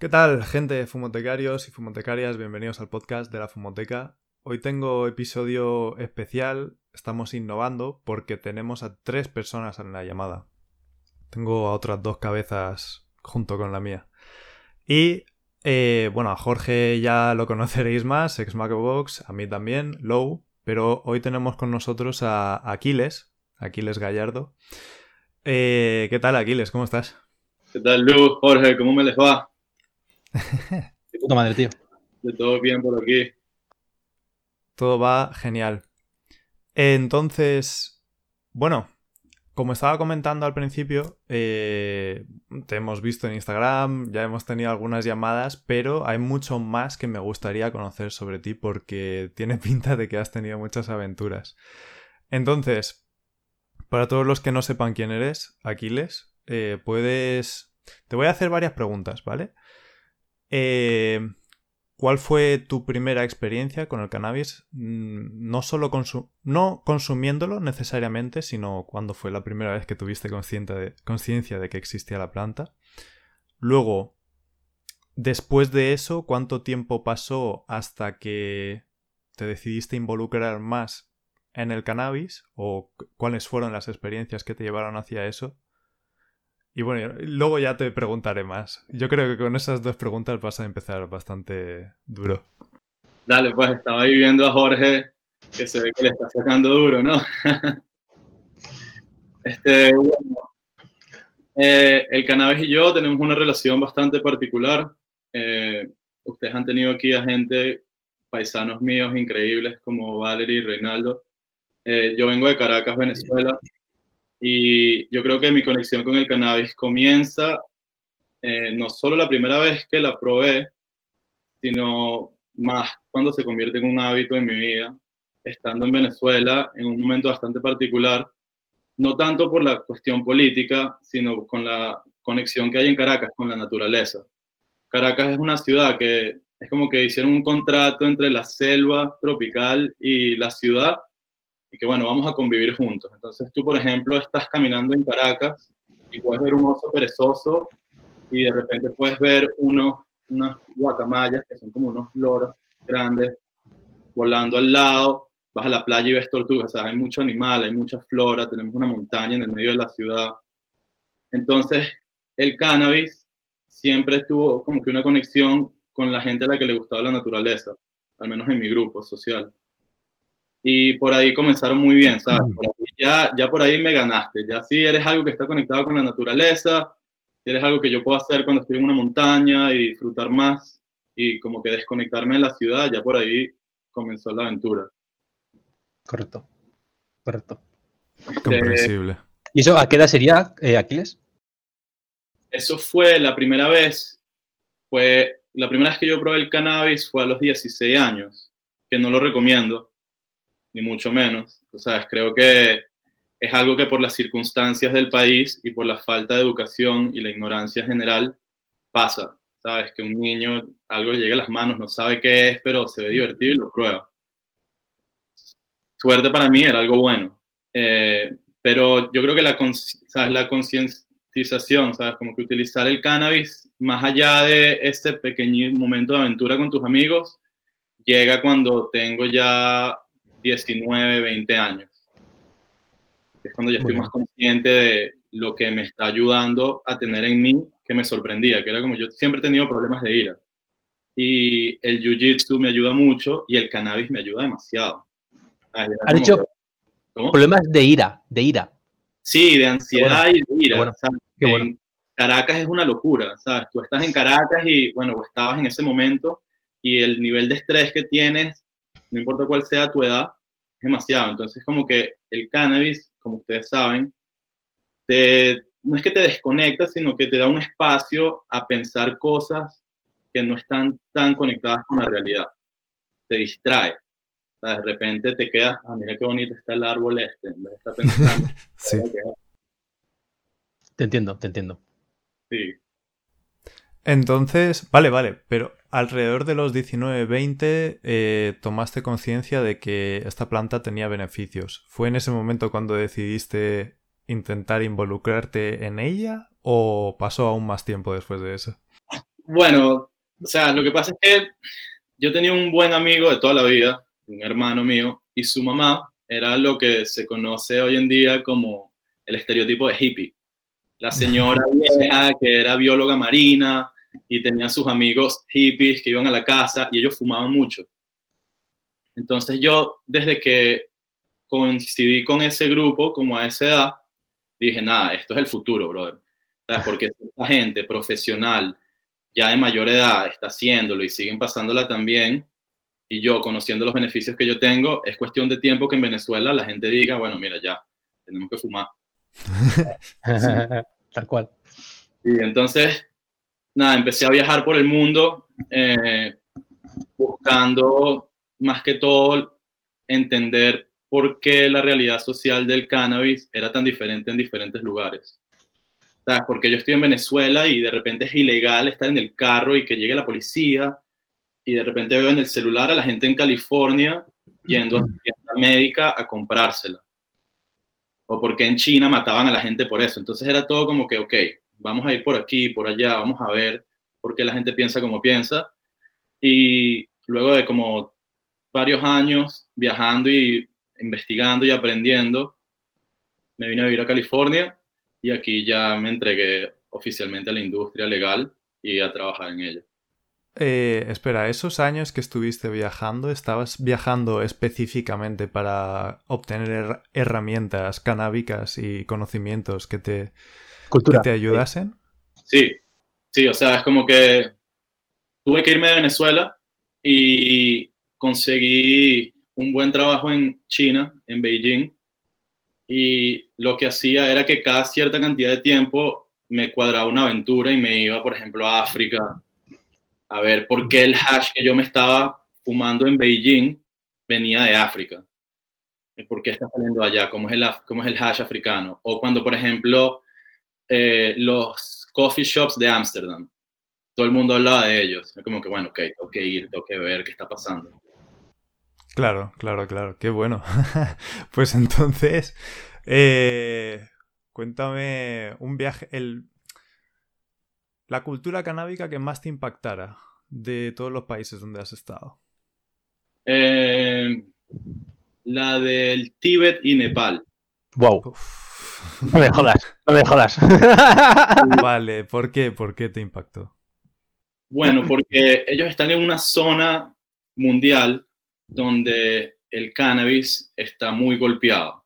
¿Qué tal, gente, fumotecarios y fumotecarias? Bienvenidos al podcast de la Fumoteca. Hoy tengo episodio especial, estamos innovando porque tenemos a tres personas en la llamada. Tengo a otras dos cabezas junto con la mía. Y, eh, bueno, a Jorge ya lo conoceréis más, ex Macobox, a mí también, Low, pero hoy tenemos con nosotros a Aquiles, Aquiles Gallardo. Eh, ¿Qué tal, Aquiles? ¿Cómo estás? ¿Qué tal, Lu? Jorge, ¿cómo me les va? De puta madre, tío. De todo bien por aquí. Todo va genial. Entonces, bueno, como estaba comentando al principio, eh, te hemos visto en Instagram, ya hemos tenido algunas llamadas, pero hay mucho más que me gustaría conocer sobre ti porque tiene pinta de que has tenido muchas aventuras. Entonces, para todos los que no sepan quién eres, Aquiles, eh, puedes... Te voy a hacer varias preguntas, ¿vale? Eh, ¿Cuál fue tu primera experiencia con el cannabis? Mm, no solo no consumiéndolo necesariamente, sino cuándo fue la primera vez que tuviste conciencia de, que existía la planta. Luego, después de eso, ¿cuánto tiempo pasó hasta que te decidiste involucrar más en el cannabis? ¿O cuáles fueron las experiencias que te llevaron hacia eso? Y bueno, luego ya te preguntaré más. Yo creo que con esas dos preguntas vas a empezar bastante duro. Dale, pues estaba ahí viendo a Jorge que se ve que le está sacando duro, ¿no? este, bueno, eh, el cannabis y yo tenemos una relación bastante particular. Eh, ustedes han tenido aquí a gente, paisanos míos increíbles como Valerie y Reinaldo. Eh, yo vengo de Caracas, Venezuela, y yo creo que mi conexión con el cannabis comienza eh, no solo la primera vez que la probé, sino más cuando se convierte en un hábito en mi vida, estando en Venezuela en un momento bastante particular, no tanto por la cuestión política, sino con la conexión que hay en Caracas con la naturaleza. Caracas es una ciudad que es como que hicieron un contrato entre la selva tropical y la ciudad y que bueno, vamos a convivir juntos. Entonces tú, por ejemplo, estás caminando en Caracas y puedes ver un oso perezoso y de repente puedes ver unos, unas guacamayas que son como unos loros grandes volando al lado, vas a la playa y ves tortugas, o sea, hay mucho animal, hay mucha flora, tenemos una montaña en el medio de la ciudad. Entonces, el cannabis siempre tuvo como que una conexión con la gente a la que le gustaba la naturaleza, al menos en mi grupo social y por ahí comenzaron muy bien, ¿sabes? ya, ya por ahí me ganaste, ya si eres algo que está conectado con la naturaleza, si eres algo que yo puedo hacer cuando estoy en una montaña y disfrutar más y como que desconectarme de la ciudad, ya por ahí comenzó la aventura. Correcto, correcto. Comprensible. ¿Y eso a qué edad sería, eh, Aquiles? Eso fue la primera vez, fue la primera vez que yo probé el cannabis fue a los 16 años, que no lo recomiendo ni mucho menos. O sea, creo que es algo que por las circunstancias del país y por la falta de educación y la ignorancia general pasa. Sabes, que un niño algo le llega a las manos, no sabe qué es, pero se ve divertido y lo prueba. Suerte para mí era algo bueno. Eh, pero yo creo que la, ¿sabes? la concientización, ¿sabes? Como que utilizar el cannabis más allá de ese pequeño momento de aventura con tus amigos, llega cuando tengo ya 19, 20 años. Es cuando ya estoy más consciente de lo que me está ayudando a tener en mí que me sorprendía, que era como yo siempre he tenido problemas de ira. Y el jiu-jitsu me ayuda mucho y el cannabis me ayuda demasiado. ¿Has dicho problemas de ira, de ira? Sí, de ansiedad y de ira. Caracas es una locura, ¿sabes? Tú estás en Caracas y, bueno, estabas en ese momento y el nivel de estrés que tienes no importa cuál sea tu edad, es demasiado. Entonces, como que el cannabis, como ustedes saben, no es que te desconecta, sino que te da un espacio a pensar cosas que no están tan conectadas con la realidad. Te distrae. de repente te quedas, ah, mira qué bonito está el árbol este, en vez de estar pensando. sí. Te entiendo, te entiendo. Sí. Entonces, vale, vale, pero alrededor de los 19-20 eh, tomaste conciencia de que esta planta tenía beneficios. ¿Fue en ese momento cuando decidiste intentar involucrarte en ella o pasó aún más tiempo después de eso? Bueno, o sea, lo que pasa es que yo tenía un buen amigo de toda la vida, un hermano mío, y su mamá era lo que se conoce hoy en día como el estereotipo de hippie. La señora vieja que era bióloga marina y tenía sus amigos hippies que iban a la casa y ellos fumaban mucho. Entonces yo, desde que coincidí con ese grupo, como a esa edad, dije, nada, esto es el futuro, brother. Porque esta gente profesional, ya de mayor edad, está haciéndolo y siguen pasándola también, y yo conociendo los beneficios que yo tengo, es cuestión de tiempo que en Venezuela la gente diga, bueno, mira, ya, tenemos que fumar. Tal cual. Y entonces, nada, empecé a viajar por el mundo eh, buscando más que todo entender por qué la realidad social del cannabis era tan diferente en diferentes lugares. ¿Sabes? Porque yo estoy en Venezuela y de repente es ilegal estar en el carro y que llegue la policía y de repente veo en el celular a la gente en California yendo a la médica a comprársela. O porque en China mataban a la gente por eso. Entonces era todo como que, ok, vamos a ir por aquí, por allá, vamos a ver por qué la gente piensa como piensa. Y luego de como varios años viajando y investigando y aprendiendo, me vine a vivir a California y aquí ya me entregué oficialmente a la industria legal y a trabajar en ella. Eh, espera, esos años que estuviste viajando, ¿estabas viajando específicamente para obtener herramientas canábicas y conocimientos que te, te ayudasen? Sí, sí, o sea, es como que tuve que irme de Venezuela y conseguí un buen trabajo en China, en Beijing, y lo que hacía era que cada cierta cantidad de tiempo me cuadraba una aventura y me iba, por ejemplo, a África, a ver por qué el hash que yo me estaba fumando en Beijing venía de África. ¿Por qué está saliendo allá? ¿Cómo es el, cómo es el hash africano? O cuando, por ejemplo, eh, los coffee shops de Ámsterdam, todo el mundo hablaba de ellos. Es como que, bueno, ok, tengo ir, tengo ver qué está pasando. Claro, claro, claro, qué bueno. pues entonces, eh, cuéntame un viaje, la cultura canábica que más te impactara de todos los países donde has estado. Eh, la del Tíbet y Nepal. Wow. No me jodas, no me jodas. vale, ¿por qué? ¿Por qué te impactó? Bueno, porque ellos están en una zona mundial donde el cannabis está muy golpeado.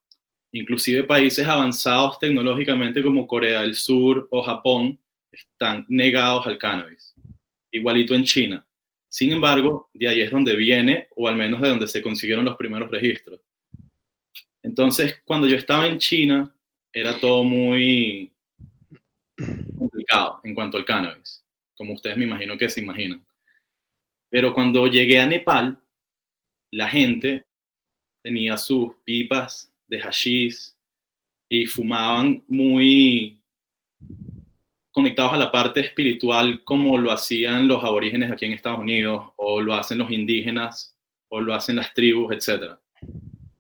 Inclusive países avanzados tecnológicamente como Corea del Sur o Japón están negados al cannabis. Igualito en China. Sin embargo, de ahí es donde viene, o al menos de donde se consiguieron los primeros registros. Entonces, cuando yo estaba en China, era todo muy complicado en cuanto al cannabis, como ustedes me imagino que se imaginan. Pero cuando llegué a Nepal, la gente tenía sus pipas de hashish y fumaban muy conectados a la parte espiritual como lo hacían los aborígenes aquí en Estados Unidos, o lo hacen los indígenas, o lo hacen las tribus, etc.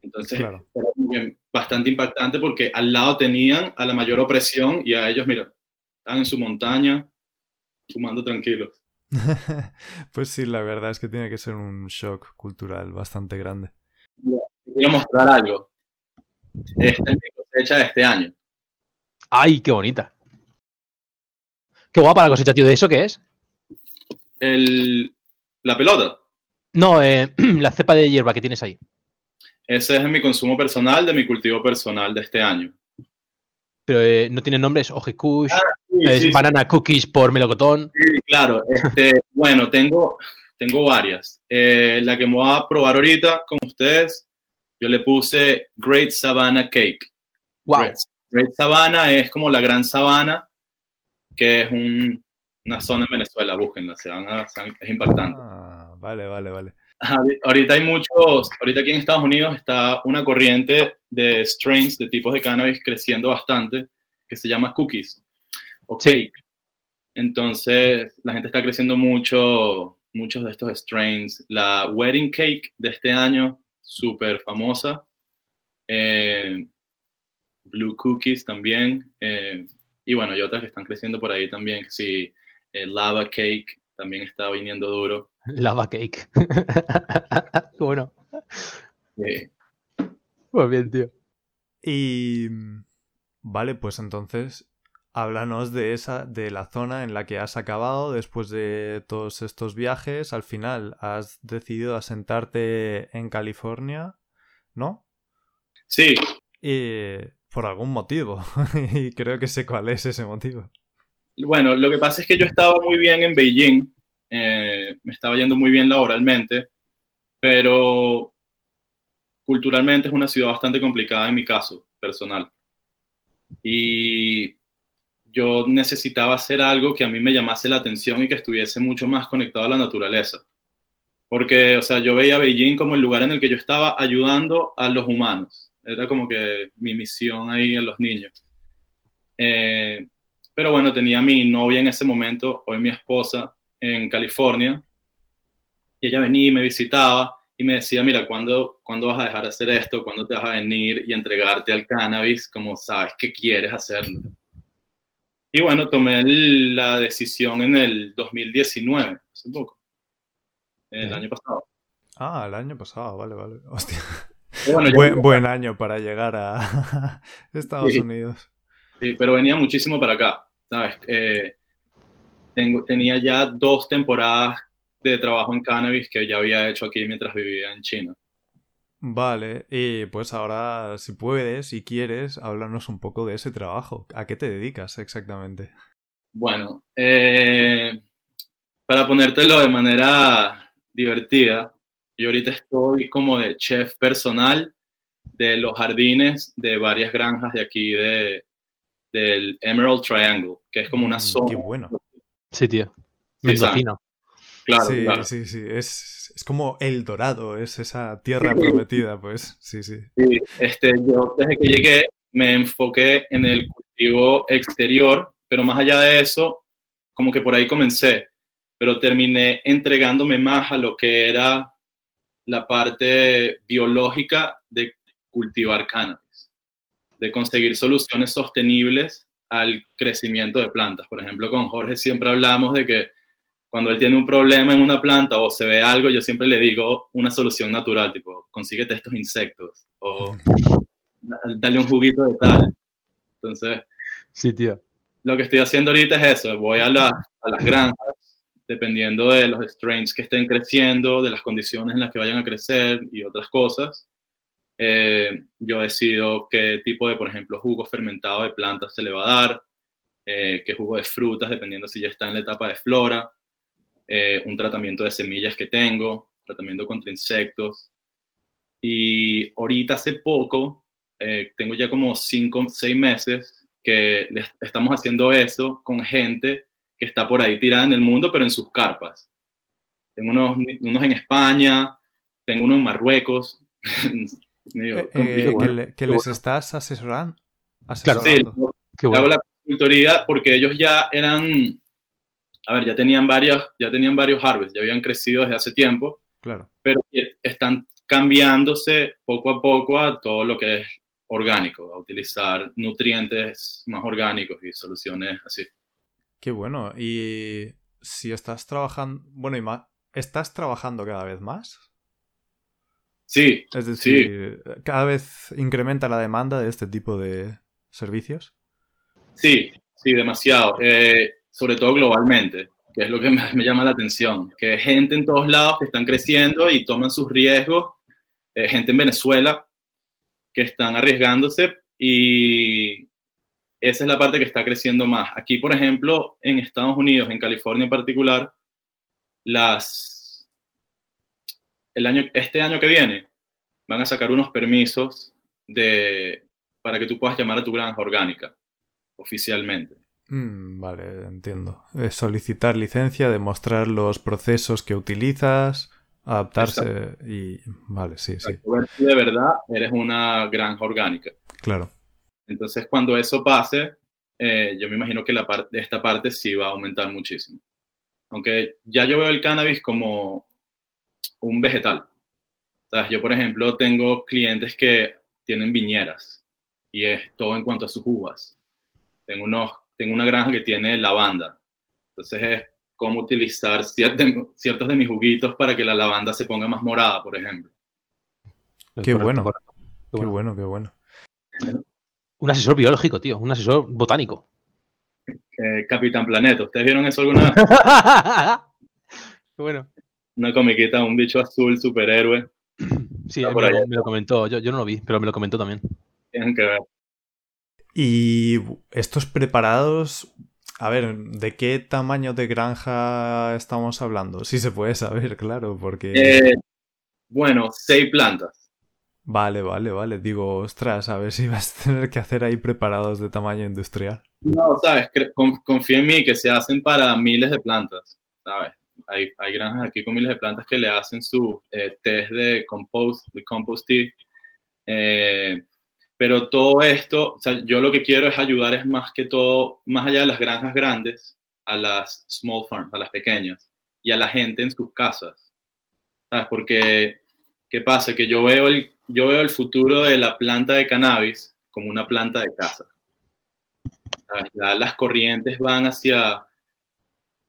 Entonces, era bastante impactante porque al lado tenían a la mayor opresión y a ellos, mira, están en su montaña, fumando tranquilos. pues sí, la verdad es que tiene que ser un shock cultural bastante grande. Voy a mostrar algo. Esta es mi cosecha de este año. ¡Ay, qué bonita! Qué guapa la cosecha, tío. ¿De eso qué es? El, la pelota. No, eh, la cepa de hierba que tienes ahí. Ese es mi consumo personal, de mi cultivo personal de este año. Pero eh, no tiene nombre, es Ojikush, ah, es Banana Cookies por Melocotón. Sí, claro. Este, bueno, tengo, tengo varias. Eh, la que me voy a probar ahorita con ustedes, yo le puse Great Savannah Cake. Wow. Great Savannah es como la gran sabana que es una zona en Venezuela, búsquenla, se van a, es impactante. Ah, vale, vale, vale. Ahorita hay muchos, ahorita aquí en Estados Unidos está una corriente de strains, de tipos de cannabis creciendo bastante, que se llama cookies o cake. Entonces, la gente está creciendo mucho, muchos de estos strains. La wedding cake de este año, súper famosa. Eh, blue cookies también. Eh, y bueno, hay otras que están creciendo por ahí también, que sí, Lava Cake también está viniendo duro. Lava Cake. bueno. Sí. Pues bien, tío. Y vale, pues entonces háblanos de esa, de la zona en la que has acabado después de todos estos viajes. Al final has decidido asentarte en California, ¿no? Sí. Y por algún motivo. y creo que sé cuál es ese motivo. Bueno, lo que pasa es que yo estaba muy bien en Beijing. eh, me estaba yendo muy bien laboralmente, pero culturalmente es una ciudad bastante complicada en mi caso personal. Y yo necesitaba hacer algo que a mí me llamase la atención y que estuviese mucho más conectado a la naturaleza. Porque, o sea, yo veía Beijing como el lugar en el que yo estaba ayudando a los humanos. Era como que mi misión ahí en los niños. Eh, pero bueno, tenía a mi novia en ese momento, hoy mi esposa, en California. Y ella venía y me visitaba y me decía, mira, ¿cuándo, ¿cuándo vas a dejar de hacer esto? ¿Cuándo te vas a venir y entregarte al cannabis? Como sabes que quieres hacerlo. Y bueno, tomé la decisión en el 2019, hace poco, el año pasado. Ah, el año pasado, vale, vale. Hostia. Bueno, Buen, buen año para llegar a Estados Sí. Unidos. Sí, pero venía muchísimo para acá, ¿sabes? Eh, tengo, tenía ya dos temporadas de trabajo en cannabis que ya había hecho aquí mientras vivía en China. Vale, y pues ahora, si puedes, si quieres, háblanos un poco de ese trabajo. ¿A qué te dedicas exactamente? Bueno, eh, para ponértelo de manera divertida, yo ahorita estoy como de chef personal de los jardines de varias granjas de aquí de, del Emerald Triangle, que es como una Mm, zona. Qué bueno. Sí, tío. Mendocino. Claro, Sí, claro. sí, sí. Es, es como El Dorado, es esa tierra prometida, pues. Sí, sí. Sí, este, yo desde que llegué me enfoqué en el cultivo exterior, pero más allá de eso, como que por ahí comencé, pero terminé entregándome más a lo que era la parte biológica de cultivar cannabis, de conseguir soluciones sostenibles al crecimiento de plantas. Por ejemplo, con Jorge siempre hablamos de que cuando él tiene un problema en una planta o se ve algo, yo siempre le digo una solución natural, tipo, consíguete estos insectos o dale un juguito de tal. Entonces, Sí, tío. lo que estoy haciendo ahorita es eso, voy a, la- a las granjas, dependiendo de los strains que estén creciendo, de las condiciones en las que vayan a crecer y otras cosas. eh, yo decido qué tipo de, por ejemplo, jugo fermentado de plantas se le va a dar, eh, qué jugo de frutas, dependiendo si ya está en la etapa de flora, eh, un tratamiento de semillas que tengo, tratamiento contra insectos. Y ahorita hace poco, eh, tengo ya como 5, 6 meses que estamos haciendo eso con gente que está por ahí tirada en el mundo, pero en sus carpas. Tengo unos, unos en España, tengo uno en Marruecos. Medio Eh, eh, que le- que les estás asesoran- Claro. Sí, asesorando. Qué hago bueno. la consultoría porque ellos ya eran, a ver, ya tenían varios, ya tenían varios harvests, ya habían crecido desde hace tiempo, Claro. pero están cambiándose poco a poco a todo lo que es orgánico, a utilizar nutrientes más orgánicos y soluciones así. Qué bueno. Y si estás trabajando, bueno, y más, ¿estás trabajando cada vez más? Sí, Es decir, cada vez incrementa la demanda de este tipo de servicios. sí, sí, demasiado, Eh, sobre todo globalmente, que es lo que me llama la atención, que hay gente en todos lados que están creciendo y toman sus riesgos, eh, gente en Venezuela que están arriesgándose y esa es la parte que está creciendo más. Aquí, por ejemplo, en Estados Unidos, en California en particular, las, el año, este año que viene van a sacar unos permisos de, para que tú puedas llamar a tu granja orgánica oficialmente. Mm, vale, entiendo. Es solicitar licencia, demostrar los procesos que utilizas, adaptarse y... Vale, sí, sí, de verdad eres una granja orgánica. claro. Entonces, cuando eso pase, eh, yo me imagino que la parte, esta parte sí va a aumentar muchísimo. Aunque ya yo veo el cannabis como un vegetal. ¿Sabes? Yo, por ejemplo, tengo clientes que tienen viñeras y es todo en cuanto a sus uvas. Tengo, unos, tengo una granja que tiene lavanda Entonces es cómo utilizar ciertos de mis juguitos para que la lavanda se ponga más morada, por ejemplo. Qué bueno. Qué bueno, qué bueno. Un asesor biológico, tío, un asesor botánico. Capitán Planeta, ¿ustedes vieron eso alguna vez? bueno. Una comiquita, un bicho azul, superhéroe. Sí, me, me, lo comentó, yo, yo no lo vi, pero me lo comentó también. Tienen que ver. Y estos preparados, a ver, ¿de qué tamaño de granja estamos hablando? Sí se puede saber, claro, porque... Eh, bueno, seis plantas. Vale, vale, vale. Digo, ostras, a ver si vas a tener que hacer ahí preparados de tamaño industrial. No, sabes, confía en mí que se hacen para miles de plantas, ¿sabes? Hay, hay granjas aquí con miles de plantas que le hacen su eh, test de compost, de compost tea. Eh, pero todo esto, o sea, yo lo que quiero es ayudar es más que todo, más allá de las granjas grandes, a las small farms, a las pequeñas, y a la gente en sus casas. ¿Sabes? Porque, ¿qué pasa? Que yo veo, el, yo veo el futuro de la planta de cannabis como una planta de casa. las corrientes van hacia,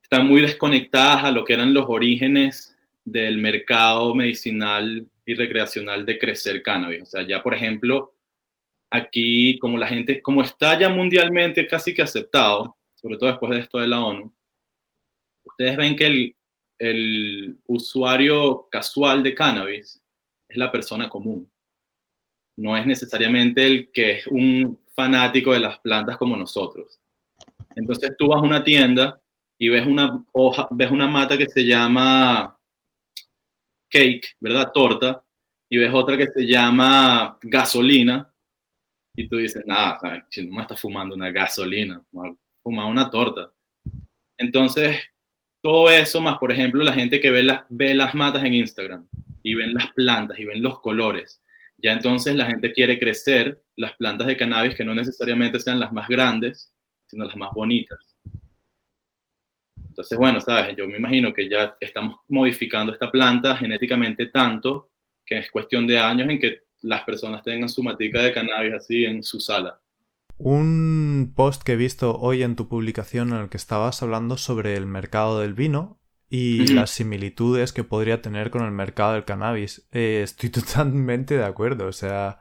están muy desconectadas a lo que eran los orígenes del mercado medicinal y recreacional de crecer cannabis. O sea, ya por ejemplo, aquí, como la gente, como está ya mundialmente casi que aceptado, sobre todo después de esto de la ONU, ustedes ven que el, el usuario casual de cannabis es la persona común. No es necesariamente el que es un fanático de las plantas como nosotros. Entonces tú vas a una tienda y ves una hoja, ves una mata que se llama cake, ¿verdad? Torta, y ves otra que se llama gasolina, y tú dices, nada, no me está fumando una gasolina, fumar una torta. Entonces, todo eso más, por ejemplo, la gente que ve las, ve las matas en Instagram y ven las plantas y ven los colores, ya entonces la gente quiere crecer las plantas de cannabis que no necesariamente sean las más grandes, sino las más bonitas. Entonces, bueno, sabes, yo me imagino que ya estamos modificando esta planta genéticamente tanto que es cuestión de años en que las personas tengan su matica de cannabis así en su sala. Un post que he visto hoy en tu publicación en el que estabas hablando sobre el mercado del vino y las similitudes que podría tener con el mercado del cannabis. Eh, estoy totalmente de acuerdo. O sea,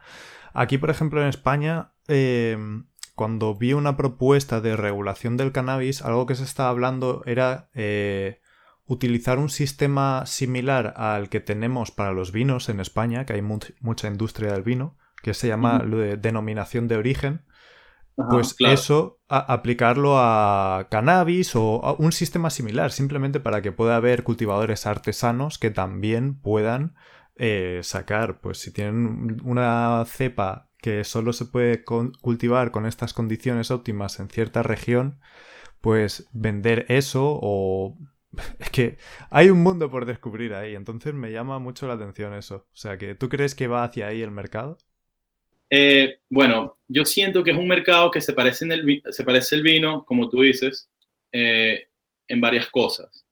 aquí, por ejemplo, en España, eh, cuando vi una propuesta de regulación del cannabis, algo que se estaba hablando era eh, utilizar un sistema similar al que tenemos para los vinos en España, que hay mucha industria del vino, que se llama lo de denominación de origen, pues eso, aplicarlo a cannabis o un sistema similar, simplemente para que pueda haber cultivadores artesanos que también puedan eh, sacar, pues si tienen una cepa que solo se puede cultivar con estas condiciones óptimas en cierta región, pues vender eso o es que hay un mundo por descubrir ahí, entonces me llama mucho la atención eso. O sea, que ¿tú crees que va hacia ahí el mercado? Eh, bueno, yo siento que es un mercado que se parece, en el, se parece el vino, como tú dices, eh, en varias cosas.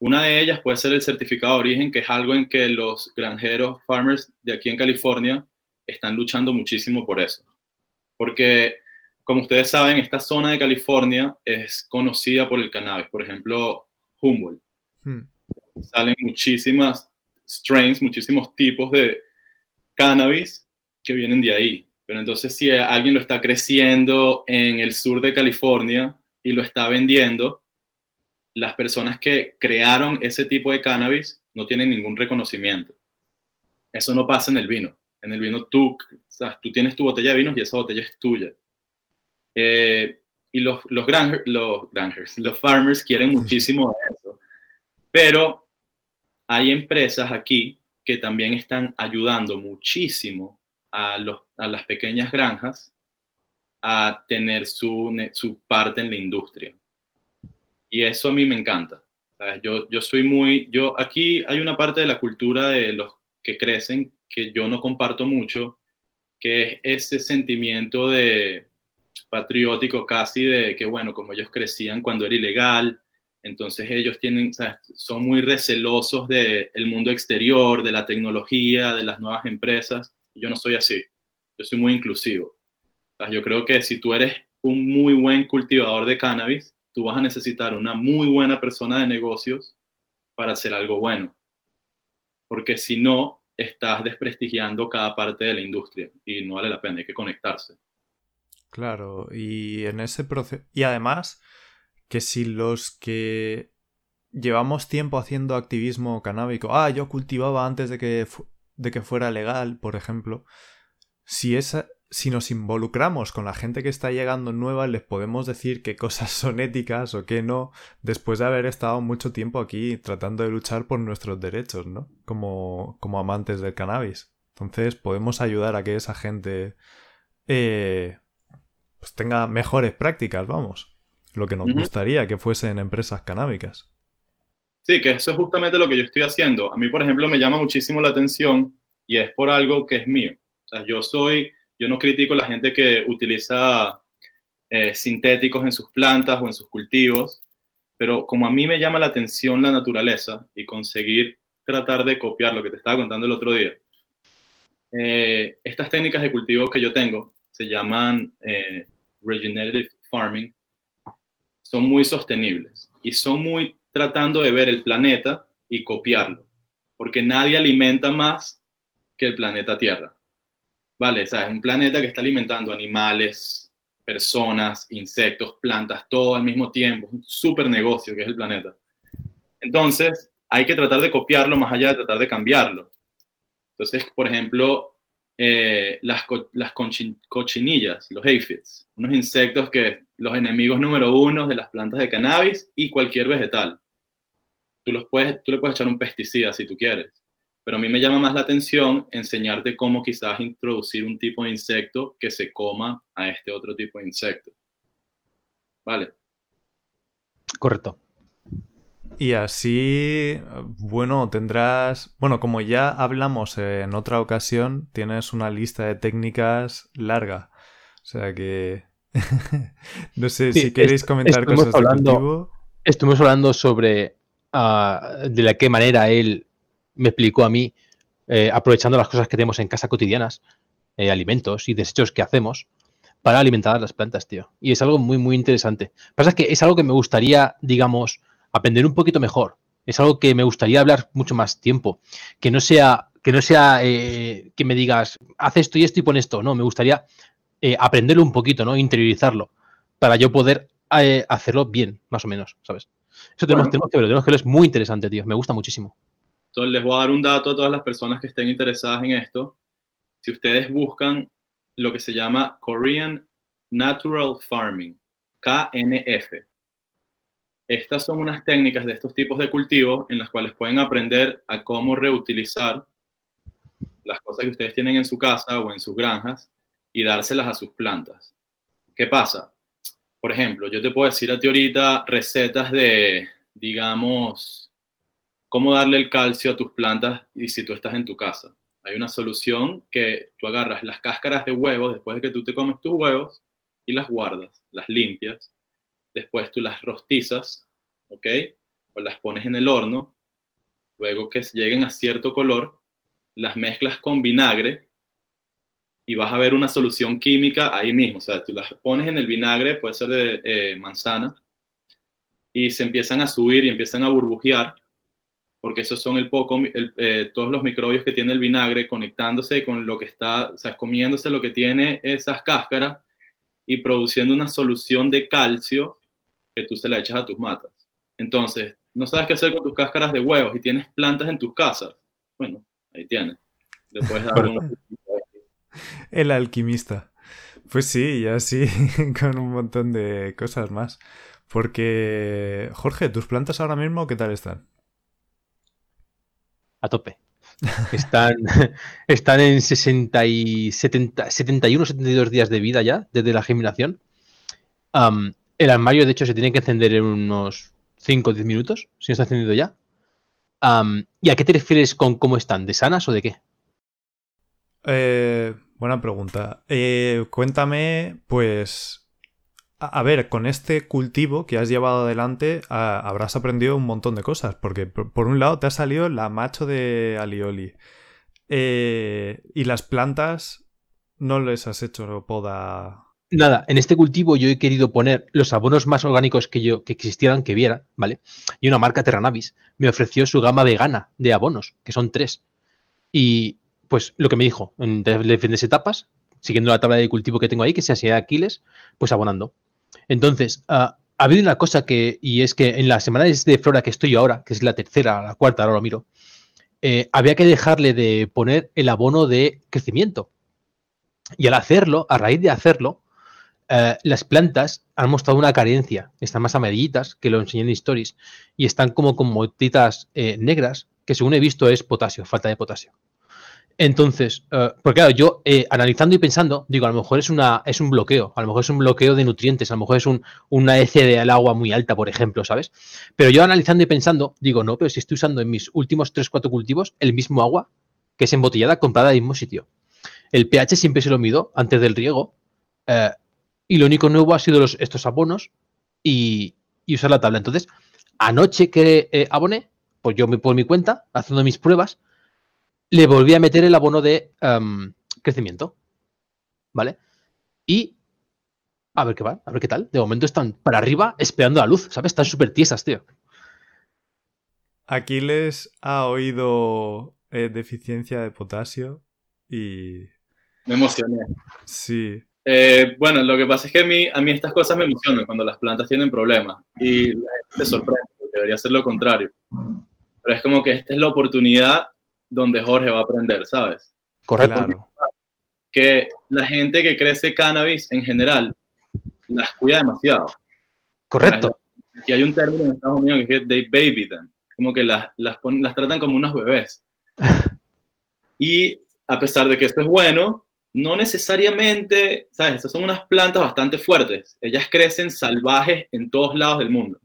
Una de ellas puede ser el certificado de origen, que es algo en que los granjeros, farmers de aquí en California, están luchando muchísimo por eso. Porque, como ustedes saben, esta zona de California es conocida por el cannabis. Por ejemplo, Humboldt. Hmm. Salen muchísimas strains, muchísimos tipos de cannabis que vienen de ahí. Pero entonces si alguien lo está creciendo en el sur de California y lo está vendiendo, las personas que crearon ese tipo de cannabis no tienen ningún reconocimiento. Eso no pasa en el vino. En el vino tú, tú tienes tu botella de vino y esa botella es tuya. Eh, y los, los, los, los farmers quieren muchísimo eso. Pero hay empresas aquí que también están ayudando muchísimo a, los, a las pequeñas granjas a tener su, su, parte en la industria. Y eso a mí me encanta. Yo, yo soy muy, yo aquí hay una parte de la cultura de los que crecen que yo no comparto mucho, que es ese sentimiento de, patriótico casi de que, bueno, como ellos crecían cuando era ilegal, entonces ellos tienen, son muy recelosos del mundo exterior, de la tecnología, de las nuevas empresas. Yo no soy así, yo soy muy inclusivo. yo creo que si tú eres un muy buen cultivador de cannabis, tú vas a necesitar una muy buena persona de negocios para hacer algo bueno. Porque si no, estás desprestigiando cada parte de la industria y no vale la pena, hay que conectarse. Claro, y en ese proceso... Y además, que si los que llevamos tiempo haciendo activismo canábico, ah, yo cultivaba antes de que, de que fuera legal, por ejemplo, si, esa, si nos involucramos con la gente que está llegando nueva, les podemos decir qué cosas son éticas o qué no, después de haber estado mucho tiempo aquí tratando de luchar por nuestros derechos, ¿no? Como, como amantes del cannabis. Entonces podemos ayudar a que esa gente eh, pues tenga mejores prácticas, vamos. Lo que nos gustaría que fuesen empresas canábicas. Sí, que eso es justamente lo que yo estoy haciendo. A mí, por ejemplo, me llama muchísimo la atención y es por algo que es mío. O sea, yo soy, yo no critico a la gente que utiliza eh, sintéticos en sus plantas o en sus cultivos, pero como a mí me llama la atención la naturaleza y conseguir tratar de copiar lo que te estaba contando el otro día, eh, estas técnicas de cultivo que yo tengo se llaman eh, regenerative farming, son muy sostenibles y son muy tratando de ver el planeta y copiarlo, porque nadie alimenta más que el planeta Tierra. Vale, o sea, es un planeta que está alimentando animales, personas, insectos, plantas, todo al mismo tiempo, un super negocio que es el planeta. Entonces, hay que tratar de copiarlo más allá de tratar de cambiarlo. Entonces, por ejemplo, eh, las, las cochinillas, los aphids, unos insectos que los enemigos número uno de las plantas de cannabis y cualquier vegetal tú, los puedes, tú le puedes echar un pesticida si tú quieres, pero a mí me llama más la atención enseñarte cómo quizás introducir un tipo de insecto que se coma a este otro tipo de insecto. ¿Vale? Correcto. Y así, bueno, tendrás, bueno, como ya hablamos en otra ocasión, tienes una lista de técnicas larga. O sea que, no sé si queréis comentar cosas hablando, Estuvimos hablando sobre de la qué manera él me explicó a mí, eh, aprovechando las cosas que tenemos en casa cotidianas, eh, alimentos y desechos que hacemos, para alimentar a las plantas, tío. Y es algo muy, muy interesante. Pasa es que es algo que me gustaría, digamos, aprender un poquito mejor. Es algo que me gustaría hablar mucho más tiempo. Que no sea, que no sea eh, que me digas, haz esto y esto y pon esto. No, me gustaría aprenderlo un poquito, ¿no? Interiorizarlo. Para yo poder hacerlo bien, más o menos, ¿sabes? Eso tenemos, que verlo, tenemos que verlo, es muy interesante, tío, me gusta muchísimo. Entonces les voy a dar un dato a todas las personas que estén interesadas en esto. Si ustedes buscan lo que se llama Korean Natural Farming, KNF, estas son unas técnicas de estos tipos de cultivos en las cuales pueden aprender a cómo reutilizar las cosas que ustedes tienen en su casa o en sus granjas y dárselas a sus plantas. ¿Qué pasa? Por ejemplo, yo te puedo decir a ti ahorita recetas de, digamos, cómo darle el calcio a tus plantas y si tú estás en tu casa. Hay una solución que tú agarras las cáscaras de huevos después de que tú te comes tus huevos y las guardas, las limpias. Después tú las rostizas, ¿ok? O las pones en el horno. Luego que lleguen a cierto color, las mezclas con vinagre y vas a ver una solución química ahí mismo. O sea, tú las pones en el vinagre, puede ser de eh, manzana, y se empiezan a subir y empiezan a burbujear, porque esos son el poco, eh, todos los microbios que tiene el vinagre conectándose con lo que está, o sea, comiéndose lo que tiene esas cáscaras y produciendo una solución de calcio que tú se la echas a tus matas. Entonces, no sabes qué hacer con tus cáscaras de huevos y tienes plantas en tus casas. Bueno, ahí tienes. Le puedes dar un, El alquimista. Pues sí, y así con un montón de cosas más. Porque, Jorge, ¿tus plantas ahora mismo qué tal están? A tope. Están, están en 60 y 70, 71, 72 días de vida ya, desde la germinación. el armario, de hecho, se tiene que encender en unos 5 o 10 minutos, si no está encendido ya. ¿Y a qué te refieres con cómo están? ¿De sanas o de qué? Eh, buena pregunta. Eh, cuéntame, pues, a, ver, con este cultivo que has llevado adelante habrás aprendido un montón de cosas, porque por, un lado te ha salido la macho de alioli. Eh, y las plantas no les has hecho poda nada, en este cultivo yo he querido poner los abonos más orgánicos que yo que existieran, que viera, ¿vale? Y una marca Terranavis me ofreció su gama vegana de abonos, que son tres. Y pues lo que me dijo, en diferentes etapas, siguiendo la tabla de cultivo que tengo ahí, que sea si Aquiles, pues abonando. Entonces, ah, ha habido una cosa que, y es que en las semanas de flora que estoy ahora, que es la tercera, la cuarta, ahora lo miro, eh, había que dejarle de poner el abono de crecimiento. Y al hacerlo, a raíz de hacerlo, eh, las plantas han mostrado una carencia. Están más amarillitas, que lo enseñé en Stories, y están como con motitas eh, negras, que según he visto es potasio, falta de potasio. Entonces, eh, porque yo analizando y pensando, digo, a lo mejor es, una, es un bloqueo, a lo mejor es un bloqueo de nutrientes, a lo mejor es un, una EC del agua muy alta, por ejemplo, ¿sabes? Pero yo analizando y pensando, digo, no, pero si estoy usando en mis últimos 3-4 cultivos el mismo agua que es embotellada, comprada al mismo sitio. El pH siempre se lo mido antes del riego. Y lo único nuevo ha sido los, estos abonos y, usar la tabla. Entonces, anoche que eh, aboné, pues yo me por mi cuenta, haciendo mis pruebas, le volví a meter el abono de em, crecimiento. ¿Vale? Y a ver qué va, a ver qué tal. De momento están para arriba esperando la luz, ¿sabes? Están súper tiesas, tío. Aquiles ha oído eh, deficiencia de potasio y... Me emocioné. Sí. Eh, bueno, lo que pasa es que a mí, a mí estas cosas me emocionan cuando las plantas tienen problemas y la gente se sorprende, debería ser lo contrario. Pero es como que esta es la oportunidad donde Jorge va a aprender, ¿sabes? Correcto. Que la gente que crece cannabis en general las cuida demasiado. Correcto. Y hay un término en Estados Unidos que es they baby them, como que las, las, las tratan como unos bebés. Y a pesar de que esto es bueno, no necesariamente, ¿sabes? Estas son unas plantas bastante fuertes. Ellas crecen salvajes en todos lados del mundo.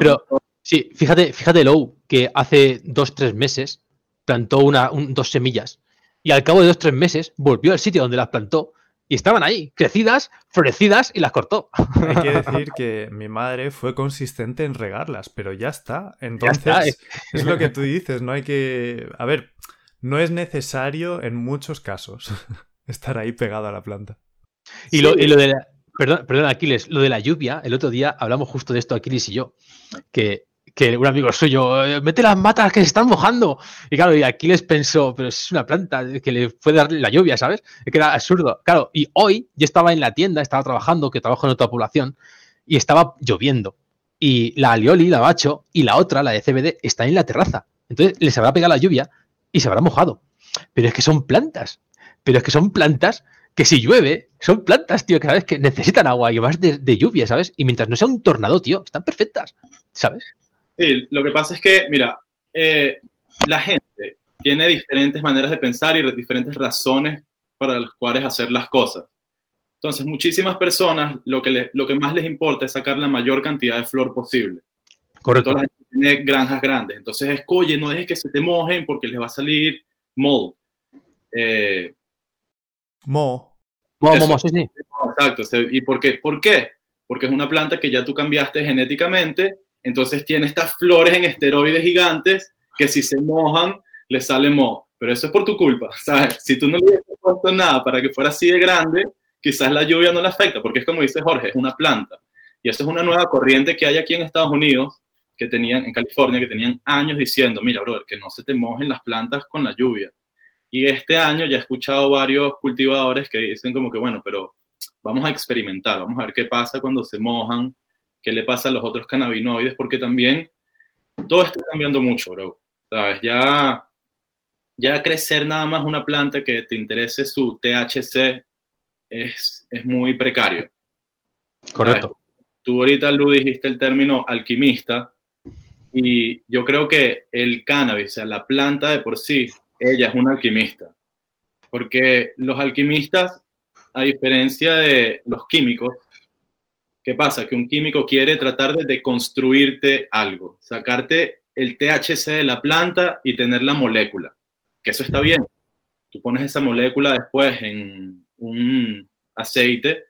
Pero, sí, fíjate, fíjate, Low, que hace dos, tres meses plantó una, dos semillas y al cabo de dos, tres meses volvió al sitio donde las plantó y estaban ahí, crecidas, florecidas y las cortó. Hay que decir que mi madre fue consistente en regarlas, pero ya está. Entonces, es lo que tú dices, no hay que... A ver, no es necesario en muchos casos. estar ahí pegado a la planta. Y, lo, de la, perdón, perdón, Aquiles, lo de la lluvia, el otro día hablamos justo de esto, Aquiles y yo, que, que un amigo suyo, eh, mete las matas que se están mojando. Y claro, y Aquiles pensó, pero es una planta que le puede dar la lluvia, ¿sabes? Es que era absurdo. Claro, y hoy yo estaba en la tienda, estaba trabajando, que trabajo en otra población, y estaba lloviendo. Y la alioli, la bacho, y la otra, la de CBD, está en la terraza. Entonces les habrá pegado la lluvia y se habrá mojado. Pero es que son plantas pero es que son plantas que si llueve, son plantas, tío, que sabes que necesitan agua y más de, lluvia, ¿sabes? Y mientras no sea un tornado, tío, están perfectas, ¿sabes? Sí, lo que pasa es que, mira, eh, la gente tiene diferentes maneras de pensar y diferentes razones para las cuales hacer las cosas. Entonces, muchísimas personas lo que, lo que más les importa es sacar la mayor cantidad de flor posible. Correcto. Toda la gente tiene granjas grandes. Entonces, es, oye, no dejes que se te mojen porque les va a salir mold. Eh, Mo. Mo, mo, sí, sí. Exacto. ¿Y por qué? ¿Por qué? Porque es una planta que ya tú cambiaste genéticamente, entonces tiene estas flores en esteroides gigantes que si se mojan, le sale mo. Pero eso es por tu culpa, ¿sabes? Si tú no le hubieras puesto nada para que fuera así de grande, quizás la lluvia no le afecta, porque es como dice Jorge, es una planta. Y eso es una nueva corriente que hay aquí en Estados Unidos, que tenían en California, que tenían años diciendo, mira, brother, que no se te mojen las plantas con la lluvia. Y este año ya he escuchado varios cultivadores que dicen como que, bueno, pero vamos a experimentar, vamos a ver qué pasa cuando se mojan, qué le pasa a los otros cannabinoides, porque también todo está cambiando mucho, bro. ¿Sabes? Ya, ya crecer nada más una planta que te interese su THC es, es muy precario. Correcto. Tú ahorita, Lu, dijiste el término alquimista, y yo creo que el cannabis, o sea, la planta de por sí, ella es una alquimista. Porque los alquimistas, a diferencia de los químicos, ¿qué pasa? Que un químico quiere tratar de deconstruirte algo, sacarte el THC de la planta y tener la molécula. Que eso está bien. Tú pones esa molécula después en un aceite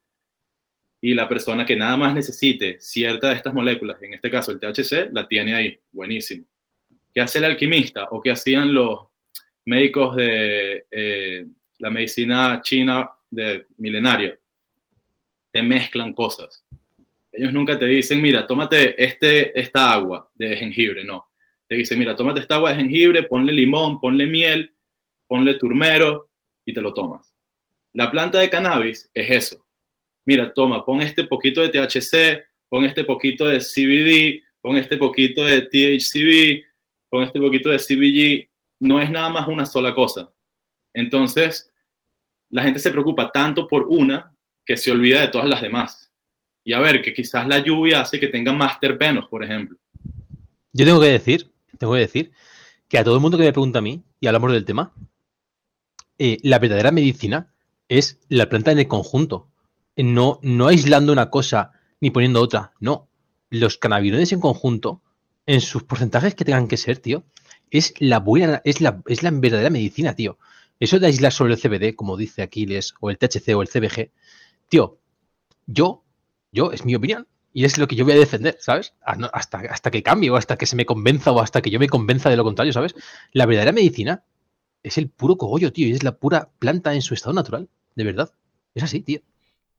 y la persona que nada más necesite cierta de estas moléculas, en este caso el THC, la tiene ahí. Buenísimo. ¿Qué hace el alquimista o qué hacían los médicos de eh, la medicina china de milenario. te mezclan cosas. Ellos nunca te dicen, mira, tómate este, esta agua de jengibre, no. Te dicen, mira, tómate esta agua de jengibre, ponle limón, ponle miel, ponle turmero y te lo tomas. La planta de cannabis es eso. Mira, toma, pon este poquito de THC, pon este poquito de CBD, pon este poquito de THCV, pon este poquito de CBG. No es nada más una sola cosa. Entonces, la gente se preocupa tanto por una que se olvida de todas las demás. Y a ver, que quizás la lluvia hace que tenga más terpenos, por ejemplo. Yo tengo que decir, tengo que decir que a todo el mundo que me pregunta a mí, y hablamos del tema, eh, la verdadera medicina es la planta en el conjunto. No, no aislando una cosa ni poniendo otra. No. Los cannabinoides en conjunto, en sus porcentajes que tengan que ser, tío, es la buena, es la, es la verdadera medicina, tío. Eso de aislar solo el CBD, como dice Aquiles, o el THC o el CBG, tío, yo, yo, es mi opinión, y es lo que yo voy a defender, ¿sabes? Hasta, hasta que cambie, o hasta que se me convenza, o hasta que yo me convenza de lo contrario, ¿sabes? La verdadera medicina es el puro cogollo, tío, y es la pura planta en su estado natural, de verdad. Es así, tío.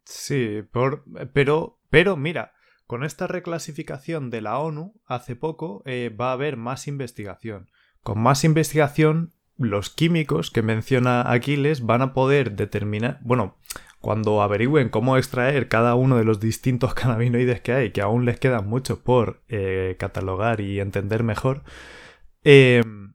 Sí, por, pero, pero mira, con esta reclasificación de la ONU, hace poco eh, va a haber más investigación. Con más investigación los químicos que menciona Aquiles van a poder determinar, bueno, cuando averigüen cómo extraer cada uno de los distintos cannabinoides que hay, que aún les quedan muchos por eh, catalogar y entender mejor, em,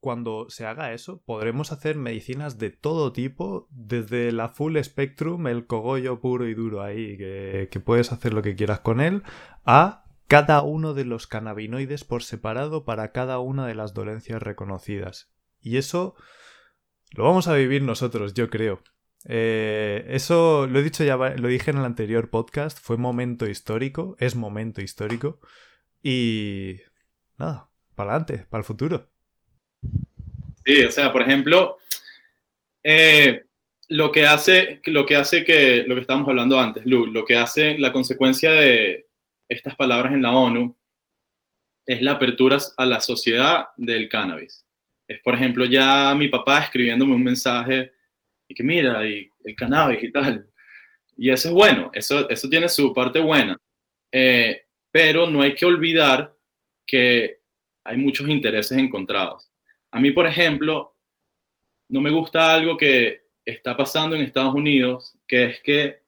cuando se haga eso, podremos hacer medicinas de todo tipo, desde la full spectrum, el cogollo puro y duro ahí, que, que puedes hacer lo que quieras con él, a cada uno de los cannabinoides por separado para cada una de las dolencias reconocidas. Y eso lo vamos a vivir nosotros, yo creo. Eh, eso lo he dicho ya, lo dije en el anterior podcast, fue momento histórico, es momento histórico. Y nada, para adelante, para el futuro. Sí, o sea, por ejemplo, eh, lo que hace, lo que hace que, lo que estábamos hablando antes, Lu, lo que hace la consecuencia de estas palabras en la ONU es la apertura a la sociedad del cannabis es, por ejemplo, ya mi papá escribiéndome un mensaje y que mira, y el cannabis y tal. Y eso es bueno, eso, eso tiene su parte buena. Eh, pero no hay que olvidar que hay muchos intereses encontrados. A mí, por ejemplo, no me gusta algo que está pasando en Estados Unidos, que es que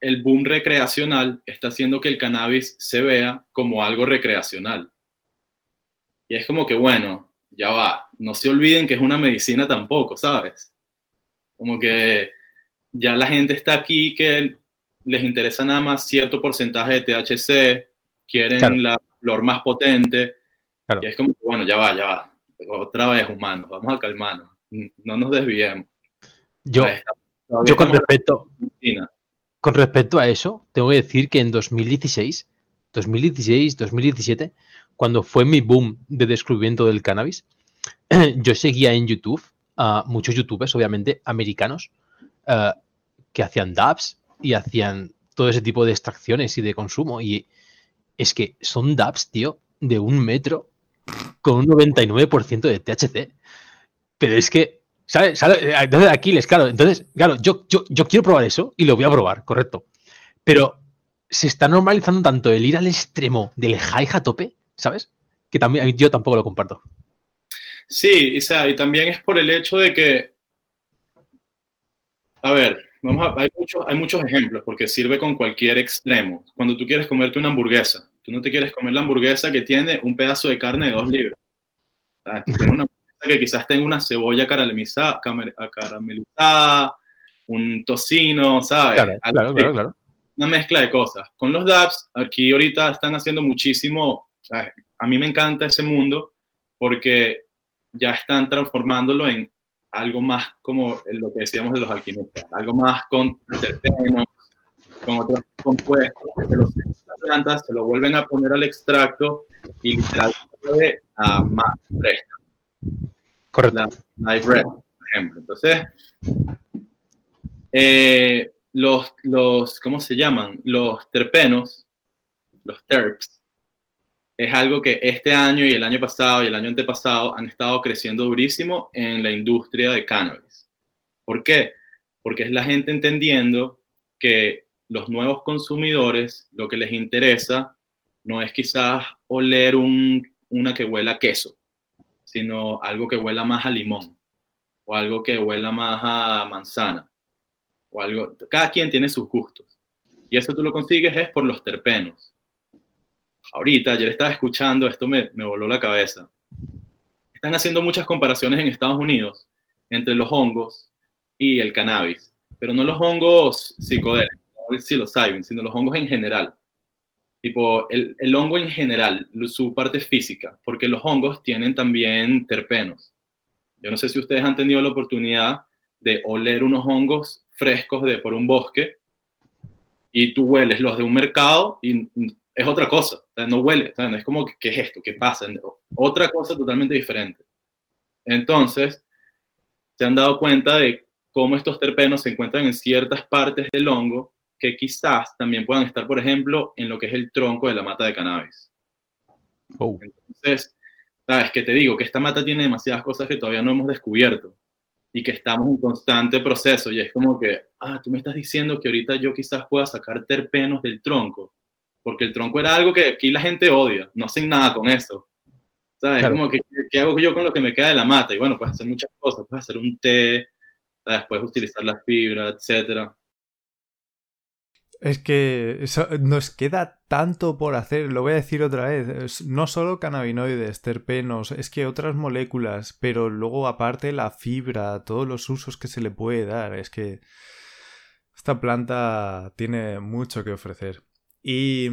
el boom recreacional está haciendo que el cannabis se vea como algo recreacional. Y es como que, bueno, ya va, no se olviden que es una medicina tampoco, ¿sabes? Como que ya la gente está aquí que les interesa nada más cierto porcentaje de THC, quieren la flor más potente, y es como, bueno, ya va, ya va, otra vez humanos, vamos a calmarnos, no nos desviemos. Yo, yo con respecto, con respecto a eso, tengo que decir que en 2016, 2016, 2017, cuando fue mi boom de descubrimiento del cannabis, yo seguía en YouTube a muchos youtubers, obviamente, americanos, eh, que hacían dabs y hacían todo ese tipo de extracciones y de consumo. Y es que son dabs, tío, de un metro con un 99% de THC. Pero es que, ¿sabes? Entonces, Aquiles, claro. Entonces, claro, yo, yo, yo quiero probar eso y lo voy a probar, correcto. Pero se está normalizando tanto el ir al extremo del high a tope ¿sabes? Que también yo tampoco lo comparto. Sí, o sea, y también es por el hecho de que, a ver, vamos hay, muchos, hay muchos ejemplos porque sirve con cualquier extremo. Cuando tú quieres comerte una hamburguesa, tú no te quieres comer la hamburguesa que tiene un pedazo de carne de dos libras. O sea, una hamburguesa que quizás tenga una cebolla caramelizada, caramelizada un tocino, ¿sabes? Claro, claro, claro, claro, Una mezcla de cosas. Con los DAPs, aquí ahorita están haciendo muchísimo a mí me encanta ese mundo porque ya están transformándolo en algo más como lo que decíamos de los alquimistas, algo más con terpenos, con otros compuestos, que los plantas se lo vuelven a poner al extracto y literalmente a más fresca. Correcto. La bread, por ejemplo. Entonces, eh, los, los, ¿cómo se llaman? Los terpenos, los terps, es algo que este año y el año pasado y el año antepasado han estado creciendo durísimo en la industria de cannabis. ¿Por qué? Porque es la gente entendiendo que los nuevos consumidores lo que les interesa no es quizás oler un, una que huela queso, sino algo que huela más a limón o algo que huela más a manzana o algo. Cada quien tiene sus gustos. Y eso tú lo consigues es por los terpenos. Ahorita, ayer estaba escuchando, esto me, voló la cabeza. Están haciendo muchas comparaciones en Estados Unidos entre los hongos y el cannabis, pero no los hongos psicodélicos, no el psilocybin, sino los hongos en general. Tipo, el, el hongo en general, su parte física, porque los hongos tienen también terpenos. Yo no sé si ustedes han tenido la oportunidad de oler unos hongos frescos de por un bosque y tú hueles los de un mercado y es otra cosa, no huele, es como, ¿qué es esto? ¿Qué pasa? Otra cosa totalmente diferente. Entonces, se han dado cuenta de cómo estos terpenos se encuentran en ciertas partes del hongo que quizás también puedan estar, por ejemplo, en lo que es el tronco de la mata de cannabis. Oh. Entonces, sabes que te digo que esta mata tiene demasiadas cosas que todavía no hemos descubierto y que estamos en constante proceso y es como que, ah, tú me estás diciendo que ahorita yo quizás pueda sacar terpenos del tronco, porque el tronco era algo que aquí la gente odia, no hacen nada con eso. ¿Sabes? Como que, ¿qué hago yo con lo que me queda de la mata? Y bueno, puedes hacer muchas cosas, puedes hacer un té, ¿sabes? puedes utilizar la fibra, etcétera. Es que nos queda tanto por hacer, lo voy a decir otra vez, no solo cannabinoides, terpenos, es que otras moléculas, pero luego aparte la fibra, todos los usos que se le puede dar, es que esta planta tiene mucho que ofrecer. Y...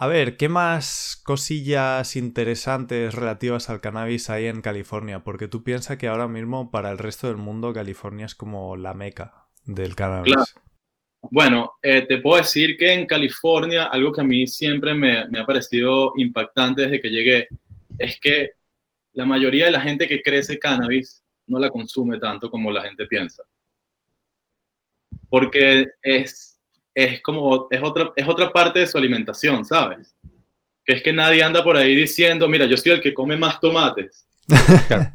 A ver, ¿qué más cosillas interesantes relativas al cannabis hay en California? Porque tú piensas que ahora mismo para el resto del mundo California es como la meca del cannabis. Bueno, eh, te puedo decir que en California algo que a mí siempre me, ha parecido impactante desde que llegué es que la mayoría de la gente que crece cannabis no la consume tanto como la gente piensa. Porque es, es como, es otra, es otra parte de su alimentación, ¿sabes? Que es que nadie anda por ahí diciendo, mira, yo soy el que come más tomates.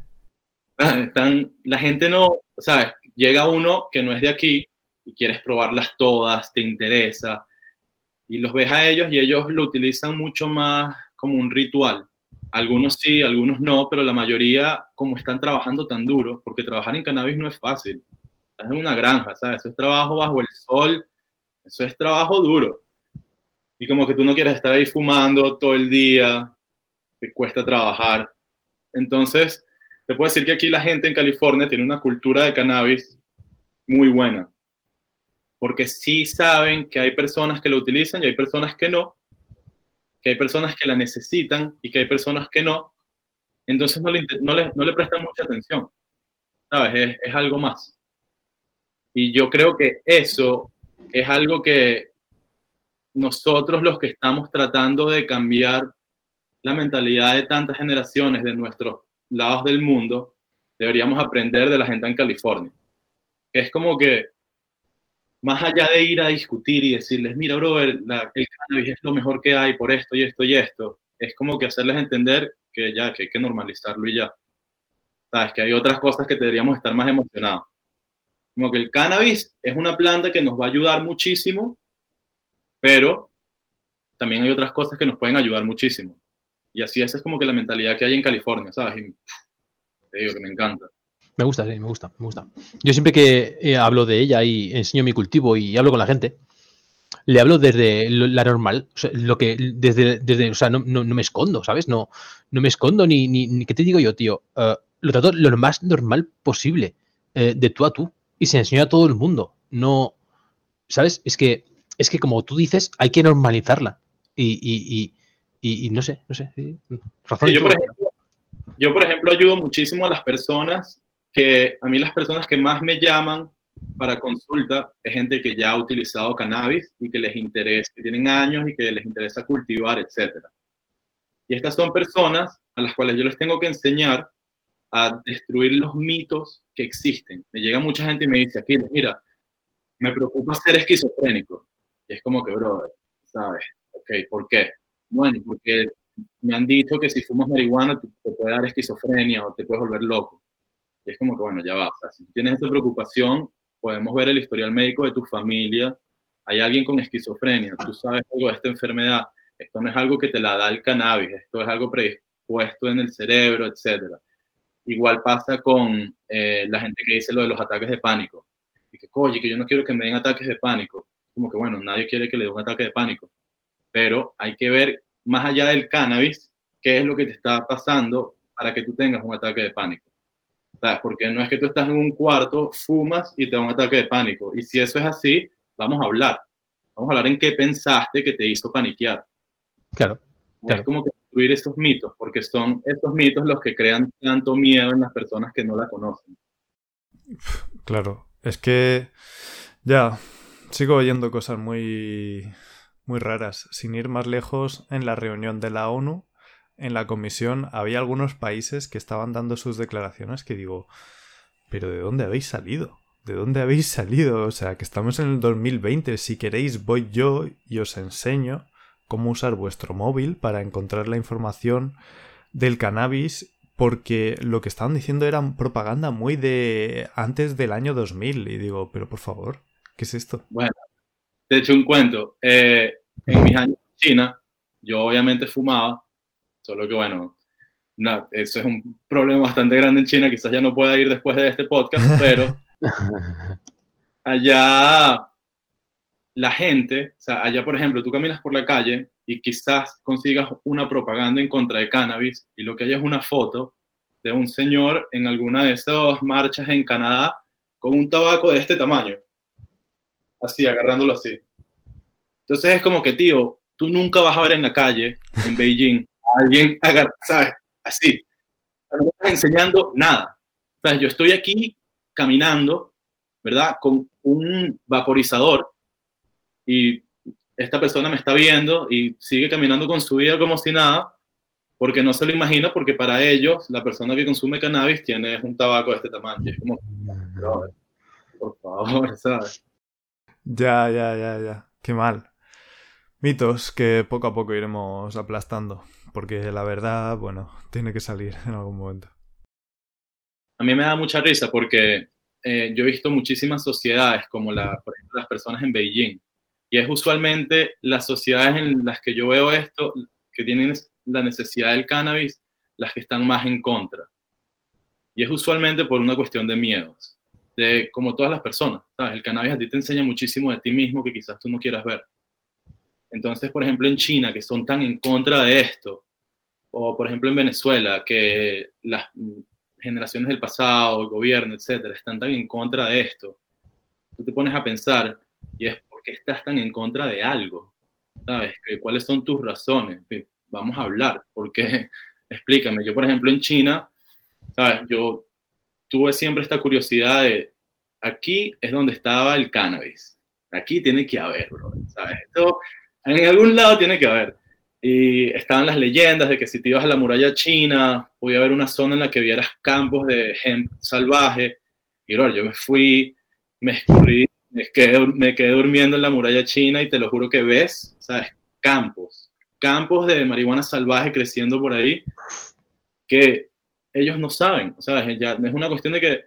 Están, la gente no, ¿sabes? Llega uno que no es de aquí y quieres probarlas todas, te interesa, y los ves a ellos y ellos lo utilizan mucho más como un ritual. Algunos sí, algunos no, pero la mayoría, como están trabajando tan duro, porque trabajar en cannabis no es fácil. Estás en una granja, ¿sabes? Eso es trabajo bajo el sol, eso es trabajo duro. Y como que tú no quieres estar ahí fumando todo el día, te cuesta trabajar. Entonces, te puedo decir que aquí la gente en California tiene una cultura de cannabis muy buena porque sí saben que hay personas que lo utilizan y hay personas que no, que hay personas que la necesitan y que hay personas que no, entonces no le, no le, prestan mucha atención, ¿sabes? Es, algo más. Y yo creo que eso es algo que nosotros los que estamos tratando de cambiar la mentalidad de tantas generaciones de nuestros lados del mundo, deberíamos aprender de la gente en California. Es como que más allá de ir a discutir y decirles, mira, bro, el, cannabis es lo mejor que hay por esto y esto y esto, es como que hacerles entender que ya, que hay que normalizarlo y ya. Sabes, que hay otras cosas que deberíamos estar más emocionados. Como que el cannabis es una planta que nos va a ayudar muchísimo, pero también hay otras cosas que nos pueden ayudar muchísimo. Y así esa es como que la mentalidad que hay en California, ¿sabes? Y te digo que me encanta. Me gusta, sí, me gusta, me gusta. Yo siempre que eh, hablo de ella y enseño mi cultivo y hablo con la gente, le hablo desde la normal, lo que desde, desde o sea, no, no, me escondo, ¿sabes? No, no me escondo ni, ni, ¿qué te digo yo, tío? Eh, lo trato lo más normal posible, eh, de tú a tú, y se enseña a todo el mundo. No, ¿sabes? Es que, es que como tú dices, hay que normalizarla. Y, y, y, y no sé, no sé. Razón yo, por ejemplo, yo, por ejemplo, ayudo muchísimo a las personas que a mí las personas que más me llaman para consulta es gente que ya ha utilizado cannabis y que les interesa, que tienen años y que les interesa cultivar, etc. Y estas son personas a las cuales yo les tengo que enseñar a destruir los mitos que existen. Me llega mucha gente y me dice, aquí, mira, me preocupa ser esquizofrénico. Y es como que, bro, ¿sabes? Ok, ¿por qué? Bueno, porque me han dicho que si fumas marihuana te, te puede dar esquizofrenia o te puedes volver loco. Y es como que, bueno, ya va. O sea, si tienes esa preocupación, podemos ver el historial médico de tu familia, hay alguien con esquizofrenia, tú sabes algo de esta enfermedad, esto no es algo que te la da el cannabis, esto es algo predispuesto en el cerebro, etc. Igual pasa con eh, la gente que dice lo de los ataques de pánico. Y que, oye, que yo no quiero que me den ataques de pánico. Como que, bueno, nadie quiere que le dé un ataque de pánico. Pero hay que ver, más allá del cannabis, qué es lo que te está pasando para que tú tengas un ataque de pánico. ¿Sabes? Porque no es que tú estás en un cuarto, fumas y te da un ataque de pánico. Y si eso es así, vamos a hablar. Vamos a hablar en qué pensaste que te hizo paniquear. Claro. Es como que destruir esos mitos, porque son estos mitos los que crean tanto miedo en las personas que no la conocen. Claro, es que ya sigo oyendo cosas muy muy raras. Sin ir más lejos, en la reunión de la ONU, en la comisión, había algunos países que estaban dando sus declaraciones que digo, pero ¿de dónde habéis salido? ¿De dónde habéis salido? O sea, que estamos en el 2020. Si queréis, voy yo y os enseño cómo usar vuestro móvil para encontrar la información del cannabis porque lo que estaban diciendo era propaganda muy de antes del año 2000 y digo, pero por favor, ¿qué es esto? Bueno, te hecho un cuento. Eh, en mis años en China, yo obviamente fumaba, solo que bueno, no, eso es un problema bastante grande en China, quizás ya no pueda ir después de este podcast, pero allá la gente, o sea, allá por ejemplo, tú caminas por la calle y quizás consigas una propaganda en contra de cannabis y lo que hay es una foto de un señor en alguna de esas marchas en Canadá con un tabaco de este tamaño, así, agarrándolo así. Entonces es como que, tío, tú nunca vas a ver en la calle, en Beijing, a alguien, ¿sabes? Así. No estás enseñando nada. O sea, yo estoy aquí caminando, ¿verdad? Con un vaporizador y esta persona me está viendo y sigue caminando con su vida como si nada, porque no se lo imagina, porque para ellos la persona que consume cannabis tiene un tabaco de este tamaño. es como, por favor, ¿sabes? Ya, ya, ya, ya. Qué mal. Mitos que poco a poco iremos aplastando, porque la verdad, bueno, tiene que salir en algún momento. A mí me da mucha risa porque eh, yo he visto muchísimas sociedades, como la, por ejemplo, las personas en Beijing, y es usualmente las sociedades en las que yo veo esto, que tienen la necesidad del cannabis, las que están más en contra. Y es usualmente por una cuestión de miedos, de como todas las personas. El cannabis a ti te enseña muchísimo de ti mismo que quizás tú no quieras ver. Entonces, por ejemplo, en China, que son tan en contra de esto, o por ejemplo en Venezuela, que las generaciones del pasado, el gobierno, etcétera, están tan en contra de esto, tú te pones a pensar, y es qué estás tan en contra de algo? ¿Sabes? ¿Cuáles son tus razones? Vamos a hablar, porque explícame. Yo, por ejemplo, en China, ¿sabes? Yo tuve siempre esta curiosidad de, aquí es donde estaba el cannabis. Aquí tiene que haber, bro, ¿sabes? En algún lado tiene que haber. Y estaban las leyendas de que si te ibas a la muralla china, podía haber una zona en la que vieras campos de hemp salvaje. Y bro, yo me fui, me escurrí me quedé, me quedé durmiendo en la muralla china y te lo juro que ves, ¿sabes? Campos, campos de marihuana salvaje creciendo por ahí que ellos no saben, ¿sabes? Ya es una cuestión de que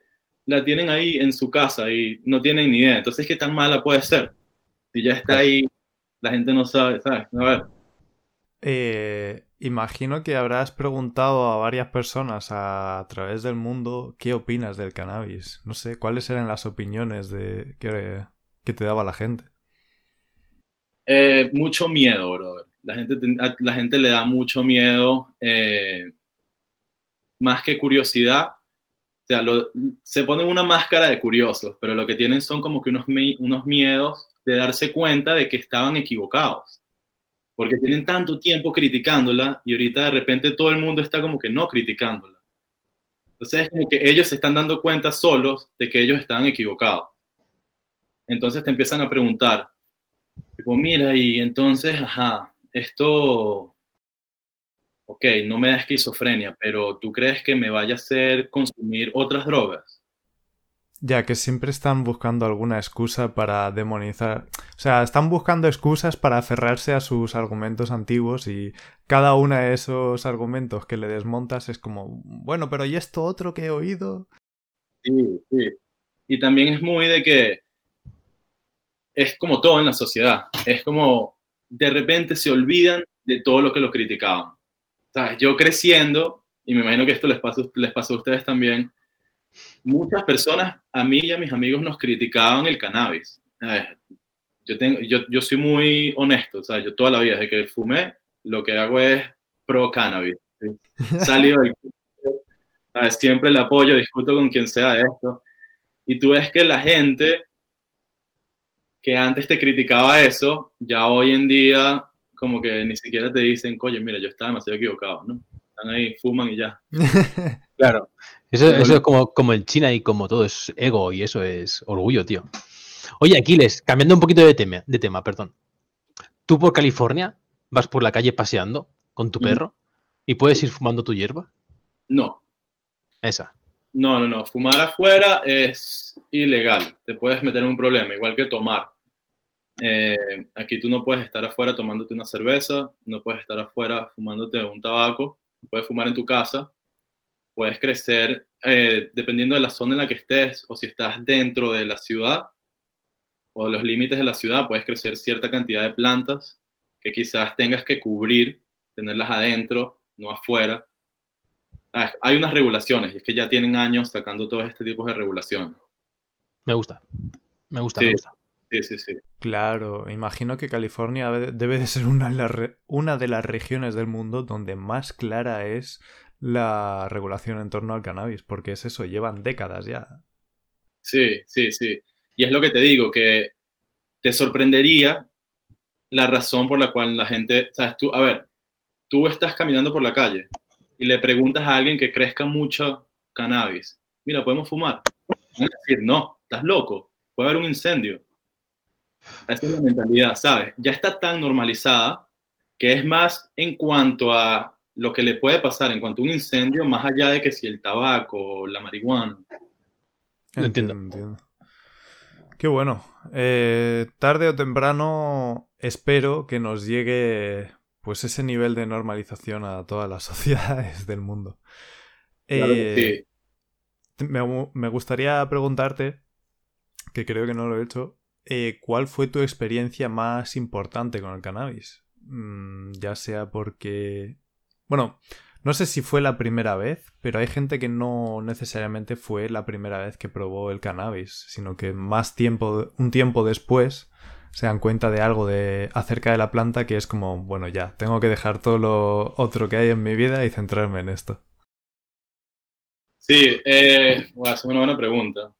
la tienen ahí en su casa y no tienen ni idea. Entonces, ¿qué tan mala puede ser? Si ya está ahí, la gente no sabe, ¿sabes? A ver. Eh, imagino que habrás preguntado a varias personas a, través del mundo qué opinas del cannabis. No sé, ¿cuáles eran las opiniones de, que, te daba la gente? Eh, mucho miedo, brother. La gente, le da mucho miedo, eh, más que curiosidad. O sea, se ponen una máscara de curiosos, pero lo que tienen son como que unos miedos de darse cuenta de que estaban equivocados porque tienen tanto tiempo criticándola y ahorita de repente todo el mundo está como que no criticándola. Entonces es como que ellos se están dando cuenta solos de que ellos están equivocados. Entonces te empiezan a preguntar, tipo, mira, y entonces, ajá, esto, ok, no me da esquizofrenia, pero ¿tú crees que me vaya a hacer consumir otras drogas? Ya que siempre están buscando alguna excusa para demonizar. O sea, están buscando excusas para aferrarse a sus argumentos antiguos y cada uno de esos argumentos que le desmontas es como, bueno, pero ¿y esto otro que he oído? Sí, sí. Y también es muy de que es como todo en la sociedad. Es como de repente se olvidan de todo lo que los criticaban. ¿Sabes? Yo creciendo, y me imagino que esto les pasa, les pasó a ustedes también, muchas personas, a mí y a mis amigos, nos criticaban el cannabis. Yo, tengo, yo, yo soy muy honesto, o sea, yo toda la vida, desde que fumé, lo que hago es pro cannabis. Salido del siempre el apoyo, discuto con quien sea de esto. Y tú ves que la gente que antes te criticaba eso, ya hoy en día como que ni siquiera te dicen, oye, mira, yo estaba demasiado equivocado, ¿no? Están ahí, fuman y ya. claro. Eso, es como, como en China y como todo es ego y eso es orgullo, tío. Oye, Aquiles, cambiando un poquito de tema, de tema, perdón. ¿Tú por California vas por la calle paseando con tu perro y puedes ir fumando tu hierba? No. Esa. No, no, no. Fumar afuera es ilegal. Te puedes meter en un problema, igual que tomar. Eh, aquí tú no puedes estar afuera tomándote una cerveza, no puedes estar afuera fumándote un tabaco, puedes fumar en tu casa, puedes crecer eh, dependiendo de la zona en la que estés o si estás dentro de la ciudad o los límites de la ciudad, puedes crecer cierta cantidad de plantas que quizás tengas que cubrir, tenerlas adentro, no afuera. Ah, hay unas regulaciones y es que ya tienen años sacando todos este tipo de regulaciones. Me gusta, me gusta, me gusta. Sí, sí, sí. Claro, imagino que California debe de ser una, una de las regiones del mundo donde más clara es la regulación en torno al cannabis, porque es eso, llevan décadas ya. Sí, sí, sí. Y es lo que te digo, que te sorprendería la razón por la cual la gente, sabes, tú, a ver, tú estás caminando por la calle y le preguntas a alguien que crezca mucho cannabis, mira, ¿podemos fumar? Decir, no, estás loco, puede haber un incendio. Esa es la mentalidad, ¿sabes? Ya está tan normalizada que es más en cuanto a lo que le puede pasar en cuanto a un incendio, más allá de que si el tabaco o la marihuana. Entiendo. Entiendo. Qué bueno. Eh, tarde o temprano espero que nos llegue pues ese nivel de normalización a todas las sociedades del mundo. Eh, me, me, gustaría preguntarte, que creo que no lo he hecho, eh, ¿cuál fue tu experiencia más importante con el cannabis? Mm, ya sea porque... Bueno, no sé si fue la primera vez, pero hay gente que no necesariamente fue la primera vez que probó el cannabis, sino que más tiempo, un tiempo después, se dan cuenta de algo de acerca de la planta que es como, bueno, ya, tengo que dejar todo lo otro que hay en mi vida y centrarme en esto. Sí, eh, es una buena pregunta.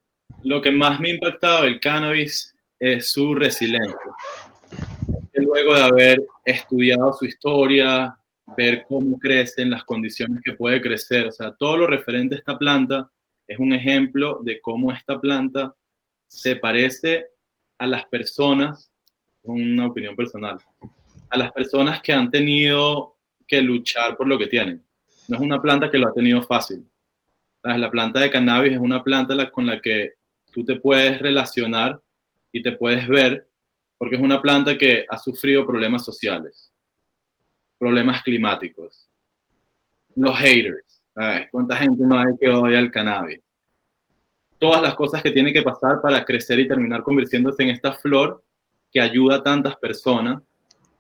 Lo que más me ha impactado el cannabis es su resiliencia. Luego de haber estudiado su historia, ver cómo crece en las condiciones que puede crecer, o sea, todo lo referente a esta planta es un ejemplo de cómo esta planta se parece a las personas, una opinión personal, a las personas que han tenido que luchar por lo que tienen. No es una planta que lo ha tenido fácil. La planta de cannabis es una planta con la que tú te puedes relacionar y te puedes ver, porque es una planta que ha sufrido problemas sociales, problemas climáticos, los haters, ¿cuánta gente no hay que odia el cannabis? Todas las cosas que tiene que pasar para crecer y terminar convirtiéndose en esta flor que ayuda a tantas personas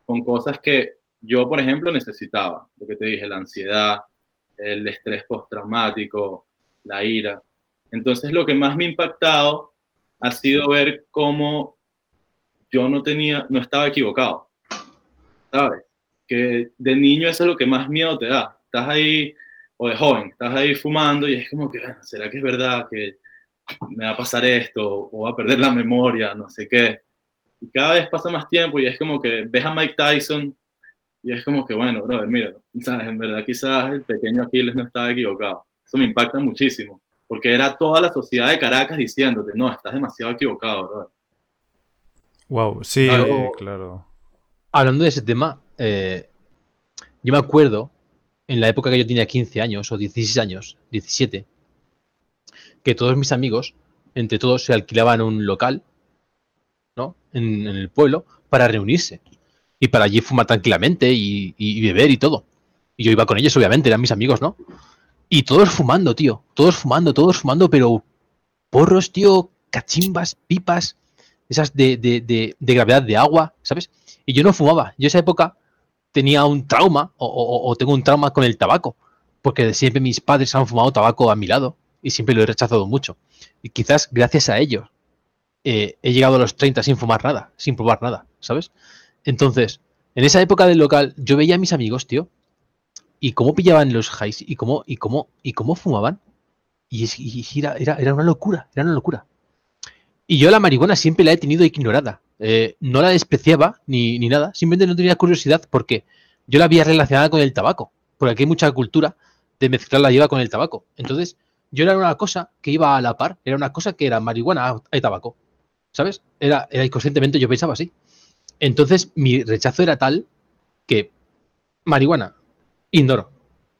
con cosas que yo, por ejemplo, necesitaba. Lo que te dije, la ansiedad, el estrés postraumático, la ira. Entonces, lo que más me ha impactado ha sido ver cómo yo no tenía, no estaba equivocado. ¿Sabes? Que de niño eso es lo que más miedo te da. Estás ahí, o de joven, estás ahí fumando y es como que, ¿será que es verdad que me va a pasar esto? O va a perder la memoria, no sé qué. Y cada vez pasa más tiempo y es como que ves a Mike Tyson y es como que, bueno, brother, mira, ¿sabes? en verdad quizás el pequeño Aquiles no estaba equivocado. Eso me impacta muchísimo porque era toda la sociedad de Caracas diciéndote, no, estás demasiado equivocado, bro. Wow, sí, claro. Hablando de ese tema, eh, yo me acuerdo en la época que yo tenía 15 años o 16 años, 17, que todos mis amigos, entre todos, se alquilaban un local, ¿no? En, el pueblo para reunirse y para allí fumar tranquilamente y beber y todo. Y yo iba con ellos, obviamente, eran mis amigos, ¿no? Y todos fumando, tío. Todos fumando, todos fumando, pero porros, tío, cachimbas, pipas, esas de, de, de, de gravedad de agua, ¿sabes? Y yo no fumaba. Yo esa época tenía un trauma o, tengo un trauma con el tabaco, porque siempre mis padres han fumado tabaco a mi lado y siempre lo he rechazado mucho. Y quizás gracias a ellos eh, he llegado a los 30 sin fumar nada, sin probar nada, ¿sabes? Entonces, en esa época del local, yo veía a mis amigos, tío, y cómo pillaban los highs y cómo, y cómo, y cómo fumaban. Y, y era, era una locura, era una locura. Y yo la marihuana siempre la he tenido ignorada. Eh, no la despreciaba ni, ni nada, simplemente no tenía curiosidad porque yo la había relacionada con el tabaco. Porque aquí hay mucha cultura de mezclar la hierba con el tabaco. Entonces, yo era una cosa que iba a la par, era una cosa que era marihuana y tabaco. ¿Sabes? Era, era inconscientemente yo pensaba así. Entonces, mi rechazo era tal que marihuana, ignoro.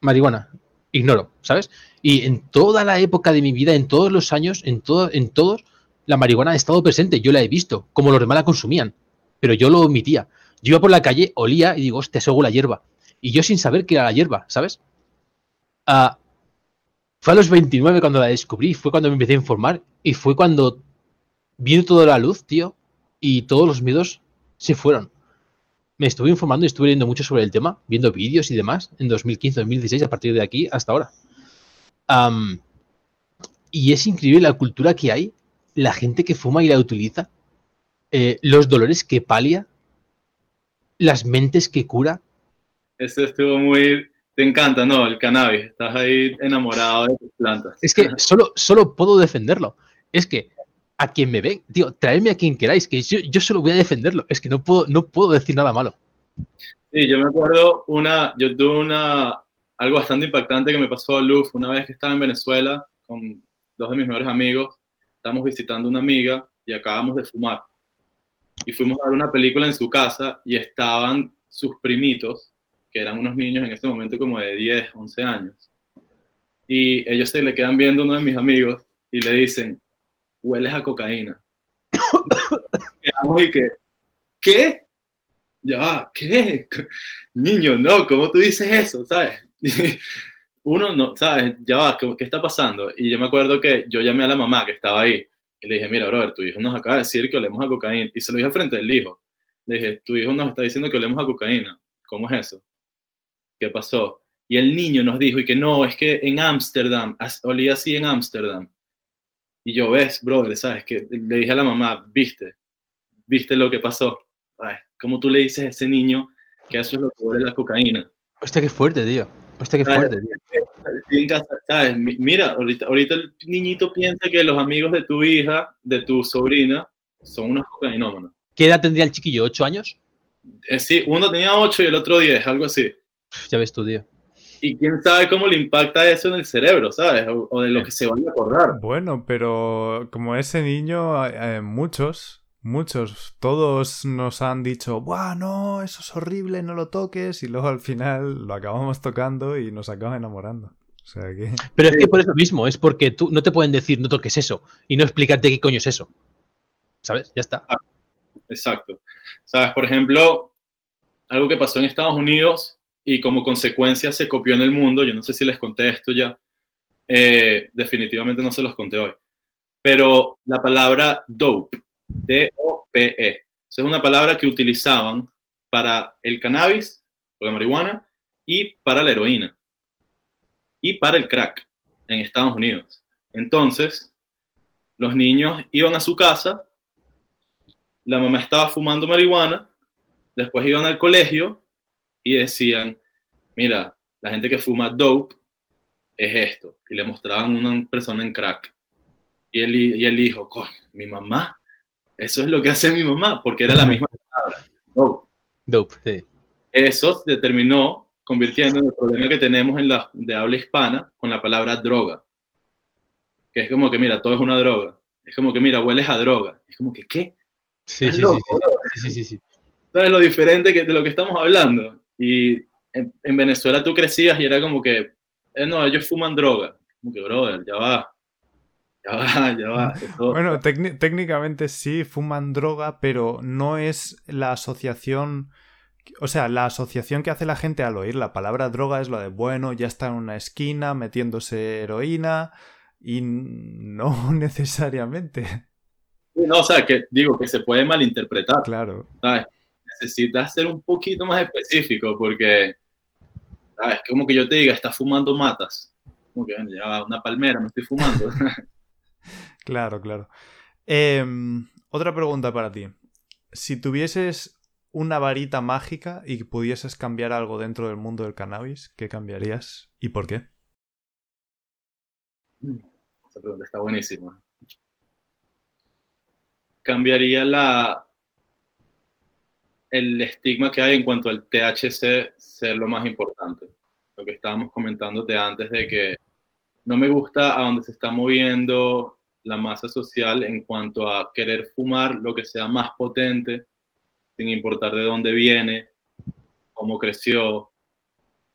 Marihuana, ignoro, ¿sabes? Y en toda la época de mi vida, en todos los años, en, todo, en todos, la marihuana ha estado presente. Yo la he visto, como los demás la consumían, pero yo lo omitía. Yo iba por la calle, olía y digo, hostia, eso huele a hierba. Y yo sin saber que era la hierba, ¿sabes? Ah, fue a los 29 cuando la descubrí, fue cuando me empecé a informar y fue cuando vino toda la luz, tío, y todos los miedos se fueron. Me estuve informando y estuve leyendo mucho sobre el tema, viendo vídeos y demás, en 2015, 2016, a partir de aquí hasta ahora. Am, y es increíble la cultura que hay, la gente que fuma y la utiliza, eh, los dolores que palia, las mentes que cura. Eso estuvo muy... Te encanta, ¿no? El cannabis. Estás ahí enamorado de tus plantas. Es que solo, solo puedo defenderlo. Es que a quien me ve, tío, traedme a quien queráis, que yo, yo solo voy a defenderlo. Es que no puedo, no puedo decir nada malo. Sí, yo me acuerdo una, yo tuve una, algo bastante impactante que me pasó a Luz una vez que estaba en Venezuela con dos de mis mejores amigos. Estábamos visitando una amiga y acabamos de fumar. Y fuimos a ver una película en su casa y estaban sus primitos, que eran unos niños en ese momento como de 10, 11 años. Y ellos se le quedan viendo a uno de mis amigos y le dicen, hueles a cocaína. Y que, ¿qué? Ya ¿qué? Niño, no, ¿cómo tú dices eso? ¿Sabes? Uno no, ¿sabes? Ya va, ¿qué, qué está pasando? Y yo me acuerdo que yo llamé a la mamá que estaba ahí y le dije, mira, brother, tu hijo nos acaba de decir que olemos a cocaína. Y se lo dije al frente del hijo. Le dije, tu hijo nos está diciendo que olemos a cocaína. ¿Cómo es eso? ¿Qué pasó? Y el niño nos dijo, y que no, es que en Ámsterdam, olía así en Ámsterdam. Y yo, ves, brother, ¿sabes? Que le dije a la mamá, viste, viste lo que pasó. Ay, ¿Cómo tú le dices a ese niño que eso es lo que huele la cocaína? Hostia, qué fuerte, tío. Hostia, qué fuerte, tío. Mira, ahorita, ahorita el niñito piensa que los amigos de tu hija, de tu sobrina, son unos cocainómanos. ¿Qué edad tendría el chiquillo? ¿Ocho años? Eh, sí, uno tenía 8 y el otro 10, algo así. Ya ves tú, tío. Y quién sabe cómo le impacta eso en el cerebro, ¿sabes? O, o de lo que se van a acordar. Bueno, pero como ese niño, eh, muchos, muchos, todos nos han dicho, ¡buah, no! Eso es horrible, no lo toques. Y luego al final lo acabamos tocando y nos acaba enamorando. O sea que. Pero es que por eso mismo, es porque tú no te pueden decir no toques eso y no explicarte qué coño es eso. ¿Sabes? Ya está. Exacto. ¿Sabes? Por ejemplo, algo que pasó en Estados Unidos y como consecuencia se copió en el mundo, yo no sé si les conté esto ya, eh, definitivamente no se los conté hoy, pero la palabra dope, D-O-P-E, esa es una palabra que utilizaban para el cannabis, o la marihuana, y para la heroína, y para el crack en Estados Unidos. Entonces, los niños iban a su casa, la mamá estaba fumando marihuana, después iban al colegio y decían, mira, la gente que fuma dope es esto. Y le mostraban una persona en crack. Y él, y dijo, coño, mi mamá, eso es lo que hace mi mamá, porque era la misma palabra, dope. Dope, sí. Eso se terminó convirtiendo en el problema que tenemos en la de habla hispana con la palabra droga. Que es como que, mira, todo es una droga. Es como que, mira, hueles a droga. Es como que, ¿qué? Sí, sí, sí, loco, sí, sí, sí, sí, sí. ¿Sabes lo diferente que, de lo que estamos hablando? Y en, en Venezuela tú crecías y era como que, eh, no, ellos fuman droga. Como que, brother, ya va. Ya va, ya va. Eso- Bueno, técni- técnicamente sí fuman droga, pero no es la asociación. O sea, la asociación que hace la gente al oír la palabra droga es lo de, bueno, ya está en una esquina metiéndose heroína y no necesariamente. no, o sea, que digo que se puede malinterpretar. Claro. ¿sabes? Necesitas ser un poquito más específico porque, ¿sabes? Como que yo te diga, estás fumando matas. Como que ya una palmera, me estoy fumando. Claro, claro. Em, otra pregunta para ti. Si tuvieses una varita mágica y pudieses cambiar algo dentro del mundo del cannabis, ¿qué cambiarías y por qué? Esa pregunta está buenísima. Cambiaría la, el estigma que hay en cuanto al THC ser lo más importante. Lo que estábamos comentando de antes de que no me gusta a dónde se está moviendo la masa social en cuanto a querer fumar lo que sea más potente, sin importar de dónde viene, cómo creció,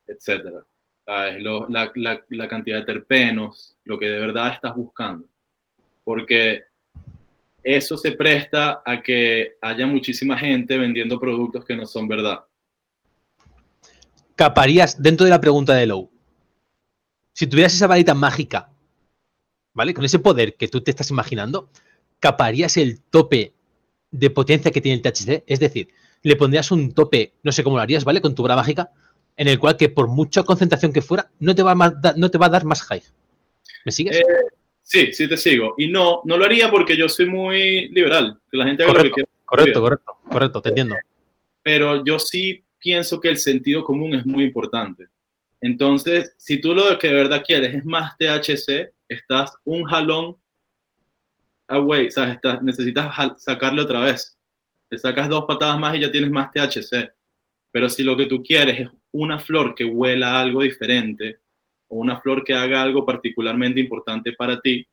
etc. la, cantidad de terpenos, lo que de verdad estás buscando. Porque eso se presta a que haya muchísima gente vendiendo productos que no son verdad. Caparías, dentro de la pregunta de Low, si tuvieras esa varita mágica, ¿vale? Con ese poder que tú te estás imaginando, caparías el tope de potencia que tiene el THC. Es decir, le pondrías un tope, no sé cómo lo harías, ¿vale? Con tu mágica, en el cual que por mucha concentración que fuera, no te va a, no te va a dar más high. ¿Me sigues? Eh, Sí, sí te sigo. Y no, no lo haría porque yo soy muy liberal, que la gente haga correcto, lo que quiera. Correcto, correcto, correcto, te entiendo. Pero yo sí pienso que el sentido común es muy importante. Entonces, si tú lo que de verdad quieres es más THC, estás un jalón away, o necesitas sacarle otra vez. Te sacas dos patadas más y ya tienes más THC. Pero si lo que tú quieres es una flor que huela algo diferente, o una flor que haga algo particularmente importante para ti,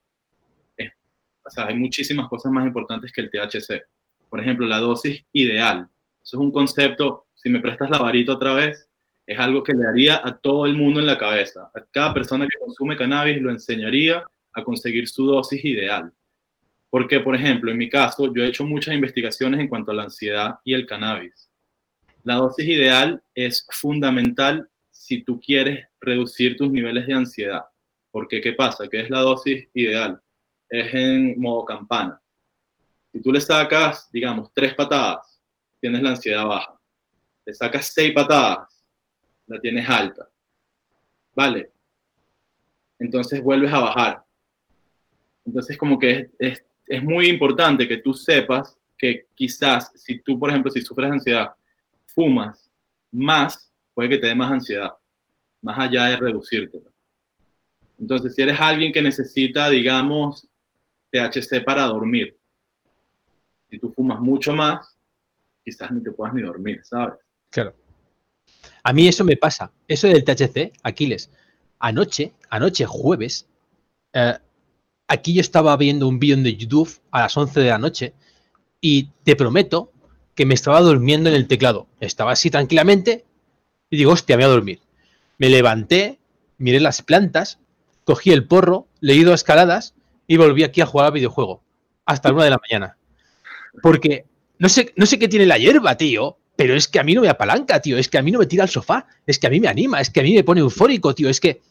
o sea, hay muchísimas cosas más importantes que el THC. Por ejemplo, la dosis ideal. Eso es un concepto, si me prestas la varita otra vez, es algo que le haría a todo el mundo en la cabeza. A cada persona que consume cannabis lo enseñaría a conseguir su dosis ideal. Porque, por ejemplo, en mi caso, yo he hecho muchas investigaciones en cuanto a la ansiedad y el cannabis. La dosis ideal es fundamental si tú quieres reducir tus niveles de ansiedad. Porque, ¿qué pasa? ¿Qué es la dosis ideal? Es en modo campana. Si tú le sacas, digamos, tres patadas, tienes la ansiedad baja. Le sacas seis patadas, la tienes alta. ¿Vale? Entonces vuelves a bajar. Entonces, como que es, es, es muy importante que tú sepas que quizás si tú, por ejemplo, si sufres ansiedad, fumas más, puede que te dé más ansiedad más allá de reducirte. Entonces, si eres alguien que necesita, digamos, THC para dormir, si tú fumas mucho más, quizás ni te puedas ni dormir, ¿sabes? Claro. A mí eso me pasa. Eso del THC, Aquiles. Anoche, anoche, jueves, eh, aquí yo estaba viendo un vídeo de YouTube a las 11 de la noche y te prometo que me estaba durmiendo en el teclado. Estaba así tranquilamente y digo, hostia, me voy a dormir. Me levanté, miré las plantas, cogí el porro, leí dos escaladas y volví aquí a jugar al videojuego. Hasta la una de la mañana. Porque no sé, no sé qué tiene la hierba, tío. Pero es que a mí no me apalanca, tío. Es que a mí no me tira al sofá. Es que a mí me anima. Es que a mí me pone eufórico, tío. Es que,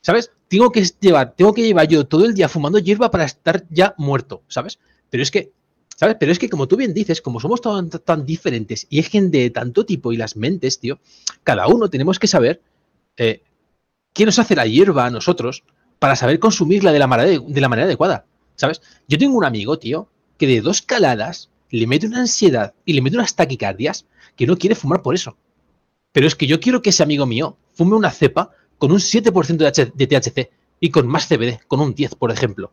¿sabes? Tengo que llevar, tengo que llevar yo todo el día fumando hierba para estar ya muerto, ¿sabes? Pero es que, ¿sabes? Pero es que como tú bien dices, como somos tan, tan diferentes y hay gente de tanto tipo y las mentes, tío, cada uno tenemos que saber eh, ¿qué nos hace la hierba a nosotros para saber consumirla de la, manera, de, la manera adecuada? ¿Sabes? Yo tengo un amigo, tío, que de dos caladas le mete una ansiedad y le mete unas taquicardias que no quiere fumar por eso. Pero es que yo quiero que ese amigo mío fume una cepa con un 7% de THC y con más CBD, con un 10, por ejemplo.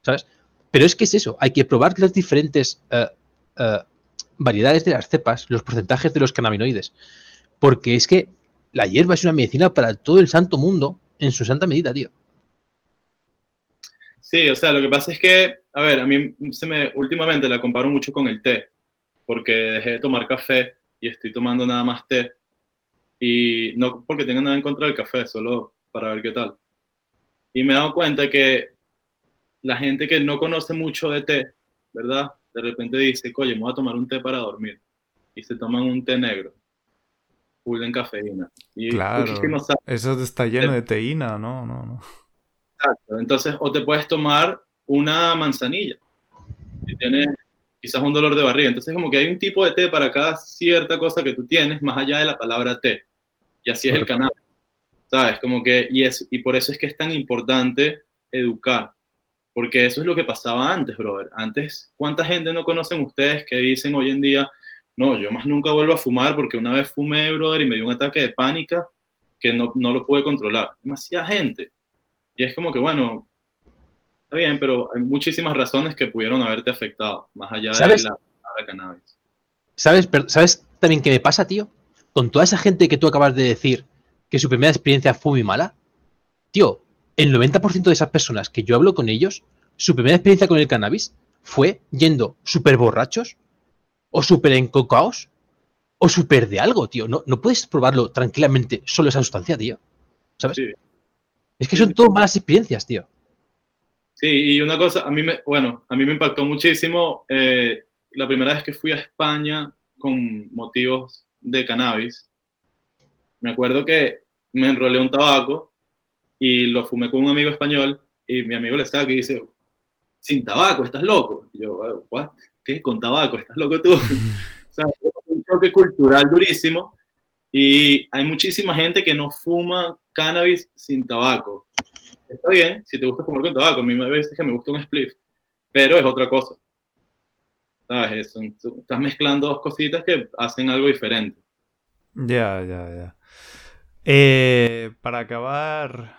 ¿Sabes? Pero es que es eso, hay que probar las diferentes uh, uh, variedades de las cepas, los porcentajes de los cannabinoides. Porque es que la hierba es una medicina para todo el santo mundo en su santa medida, tío. Sí, o sea, lo que pasa es que, a ver, a mí se me, últimamente la comparo mucho con el té, porque dejé de tomar café y estoy tomando nada más té. Y no porque tenga nada en contra del café, solo para ver qué tal. Y me he dado cuenta que la gente que no conoce mucho de té, ¿verdad? De repente dice, oye, me voy a tomar un té para dormir. Y se toman un té negro en cafeína. Y claro, eso está lleno de teína, ¿no? no, no. Exacto, entonces o te puedes tomar una manzanilla. si tienes quizás un dolor de barriga. Entonces, como que hay un tipo de té para cada cierta cosa que tú tienes, más allá de la palabra té. Y así es el canal. ¿Sabes? Como que, y, es, y por eso es que es tan importante educar. Porque eso es lo que pasaba antes, brother. Antes, ¿cuánta gente no conocen ustedes que dicen hoy en día, no, yo más nunca vuelvo a fumar porque una vez fumé, brother, y me dio un ataque de pánica que no, no lo pude controlar? Demasiada gente. Y es como que, bueno, está bien, pero hay muchísimas razones que pudieron haberte afectado, más allá de la, la cannabis. ¿Sabes, ¿Sabes también qué me pasa, tío? Con toda esa gente que tú acabas de decir que su primera experiencia fue muy mala, tío, el 90% de esas personas que yo hablo con ellos, su primera experiencia con el cannabis fue yendo súper borrachos o súper encocaos o súper de algo, tío. No, no puedes probarlo tranquilamente solo esa sustancia, tío. ¿Sabes? Es que son todas malas experiencias, tío. Sí, y una cosa, a mí me, bueno, a mí me impactó muchísimo eh, la primera vez que fui a España con motivos de cannabis. Me acuerdo que me enrolé un tabaco y lo fumé con un amigo español y mi amigo le estaba aquí y dice, sin tabaco, estás loco. Y yo, ¿what? ¿Qué? Con tabaco, estás loco tú. o sea, un choque cultural durísimo y hay muchísima gente que no fuma cannabis sin tabaco. Está bien, si te gusta fumar con tabaco, a mí me veces que me gusta un spliff, pero es otra cosa. ¿Sabes? estás mezclando dos cositas que hacen algo diferente. Ya, ya, ya. Eh, para acabar,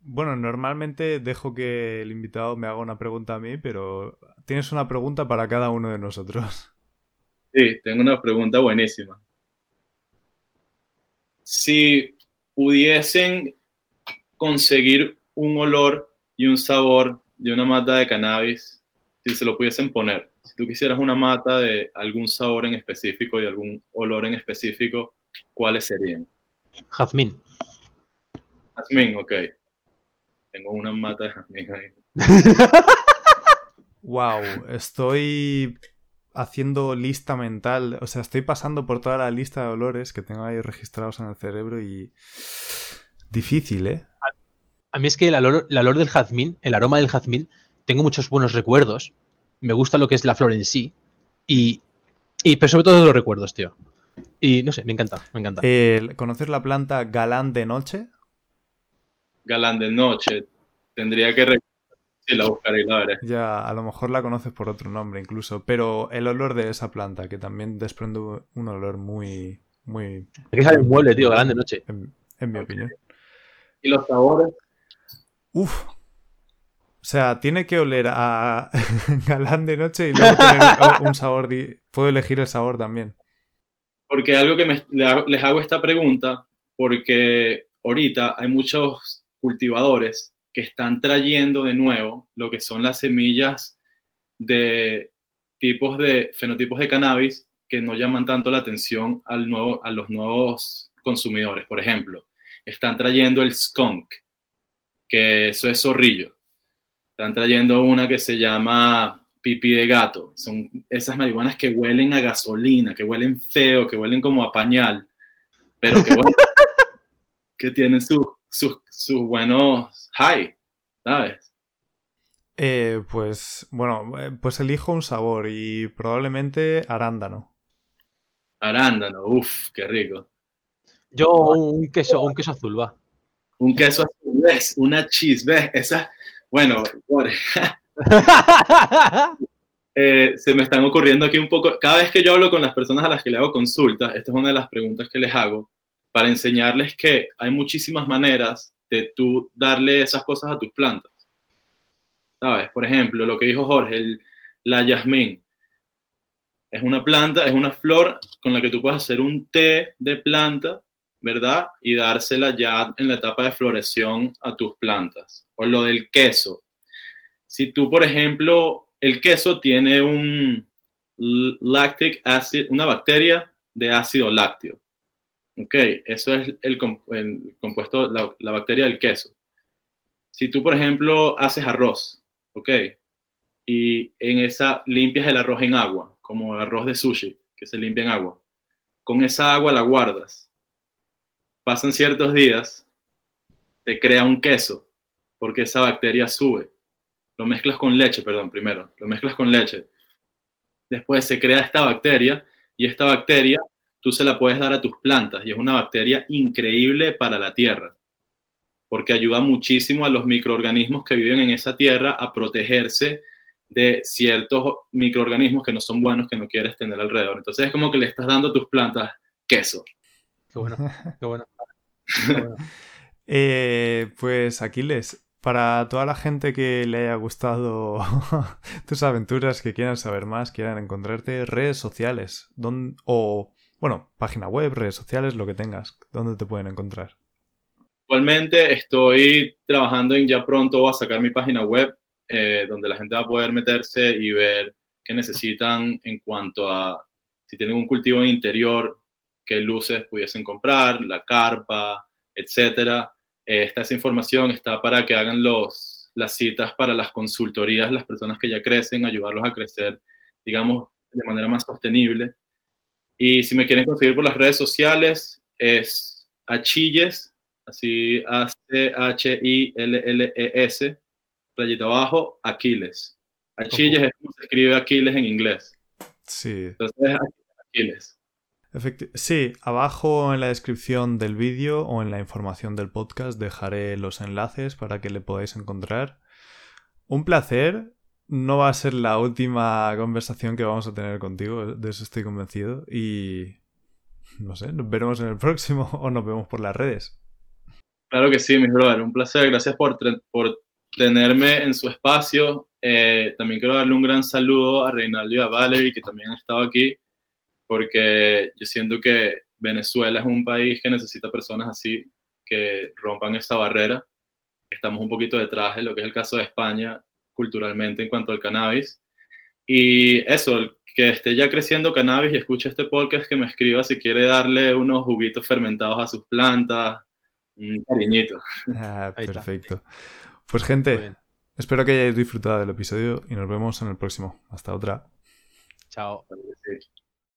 bueno, normalmente dejo que el invitado me haga una pregunta a mí, pero tienes una pregunta para cada uno de nosotros. Sí, tengo una pregunta buenísima. Si pudiesen conseguir un olor y un sabor de una mata de cannabis, si se lo pudiesen poner, si tú quisieras una mata de algún sabor en específico y algún olor en específico, ¿cuáles serían? Jazmín. Jazmín, ok. Tengo una mata de jazmín ahí. wow, estoy haciendo lista mental, o sea, estoy pasando por toda la lista de olores que tengo ahí registrados en el cerebro y difícil, ¿eh? A mí es que el olor, del jazmín, el aroma del jazmín, tengo muchos buenos recuerdos. Me gusta lo que es la flor en sí. Y, y pero sobre todo los recuerdos, tío. Y no sé, me encanta, me encanta. ¿Conoces la planta galán de noche? Galán de noche. Tendría que sí, la buscaré la veré. Ya, a lo mejor la conoces por otro nombre incluso. Pero el olor de esa planta, que también desprende un olor muy. muy. que sale un mueble, tío, galán de noche. En, mi opinión. ¿Y los sabores? Uf. O sea, tiene que oler a galán de noche y luego tener un sabor. Puedo elegir el sabor también. Porque algo que les hago esta pregunta, porque ahorita hay muchos cultivadores que están trayendo de nuevo lo que son las semillas de tipos de fenotipos de cannabis que no llaman tanto la atención al nuevo, a los nuevos consumidores. Por ejemplo, están trayendo el skunk, que eso es zorrillo. Están trayendo una que se llama pipí de gato. Son esas marihuanas que huelen a gasolina, que huelen feo, que huelen como a pañal, pero que, que tienen sus su, buenos high, ¿sabes? Eh, pues bueno, eh, pues elijo un sabor y probablemente arándano. Arándano, uff, qué rico. Yo un queso, un queso azul, va un queso azul, ¿ves? Una cheese, ¿ves? Esa, bueno, eh, se me están ocurriendo aquí un poco, cada vez que yo hablo con las personas a las que le hago consultas, esta es una de las preguntas que les hago, para enseñarles que hay muchísimas maneras de tú darle esas cosas a tus plantas. ¿Sabes? Por ejemplo, lo que dijo Jorge, el, la yasmín. Es una planta, es una flor con la que tú puedes hacer un té de planta ¿verdad? Y dársela ya en la etapa de floración a tus plantas. O lo del queso. Si tú, por ejemplo, el queso tiene un lactic una bacteria de ácido lácteo. Ok, eso es el, compuesto, la, bacteria del queso. Si tú, por ejemplo, haces arroz, ok, y en esa limpias el arroz en agua, como arroz de sushi, que se limpia en agua, con esa agua la guardas pasan ciertos días, te crea un queso, porque esa bacteria sube. Lo mezclas con leche, perdón, primero. Lo mezclas con leche. después se crea esta bacteria y esta bacteria tú se la puedes dar a tus plantas y es una bacteria increíble para la tierra porque ayuda muchísimo a los microorganismos que viven en esa tierra a protegerse de ciertos microorganismos que no son buenos que no quieres tener alrededor. Entonces es como que le estás dando a tus plantas queso. Qué bueno, qué bueno. Eh, pues Aquiles, para toda la gente que le haya gustado tus aventuras, que quieran saber más, quieran encontrarte, redes sociales, o, bueno, página web, redes sociales, lo que tengas, ¿dónde te pueden encontrar? Actualmente estoy trabajando en ya pronto a sacar mi página web, eh, donde la gente va a poder meterse y ver qué necesitan en cuanto a si tienen un cultivo interior, qué luces pudiesen comprar, la carpa, etcétera. Eh, esta esa información está para que hagan los, las citas para las consultorías, las personas que ya crecen, ayudarlos a crecer, digamos, de manera más sostenible. Y si me quieren conseguir por las redes sociales, es achilles así A-C-H-I-L-L-E-S, rayita abajo, Aquiles. Achilles es como se escribe Aquiles en inglés. Sí. Entonces, Aquiles. sí, abajo en la descripción del vídeo o en la información del podcast dejaré los enlaces para que le podáis encontrar. Un placer. No va a ser la última conversación que vamos a tener contigo, de eso estoy convencido. Y no sé, nos veremos en el próximo o nos vemos por las redes. Claro que sí, mis brother, un placer. Gracias por, por tenerme en su espacio. Eh, también quiero darle un gran saludo a Reinaldo y a Valerie, que también han estado aquí, porque yo siento que Venezuela es un país que necesita personas así, que rompan esa barrera. Estamos un poquito detrás de lo que es el caso de España culturalmente en cuanto al cannabis. Y eso, que esté ya creciendo cannabis y escuche este podcast, que me escriba si quiere darle unos juguitos fermentados a sus plantas, un cariñito. Ah, perfecto. Pues gente, espero que hayáis disfrutado del episodio y nos vemos en el próximo. Hasta otra. Chao.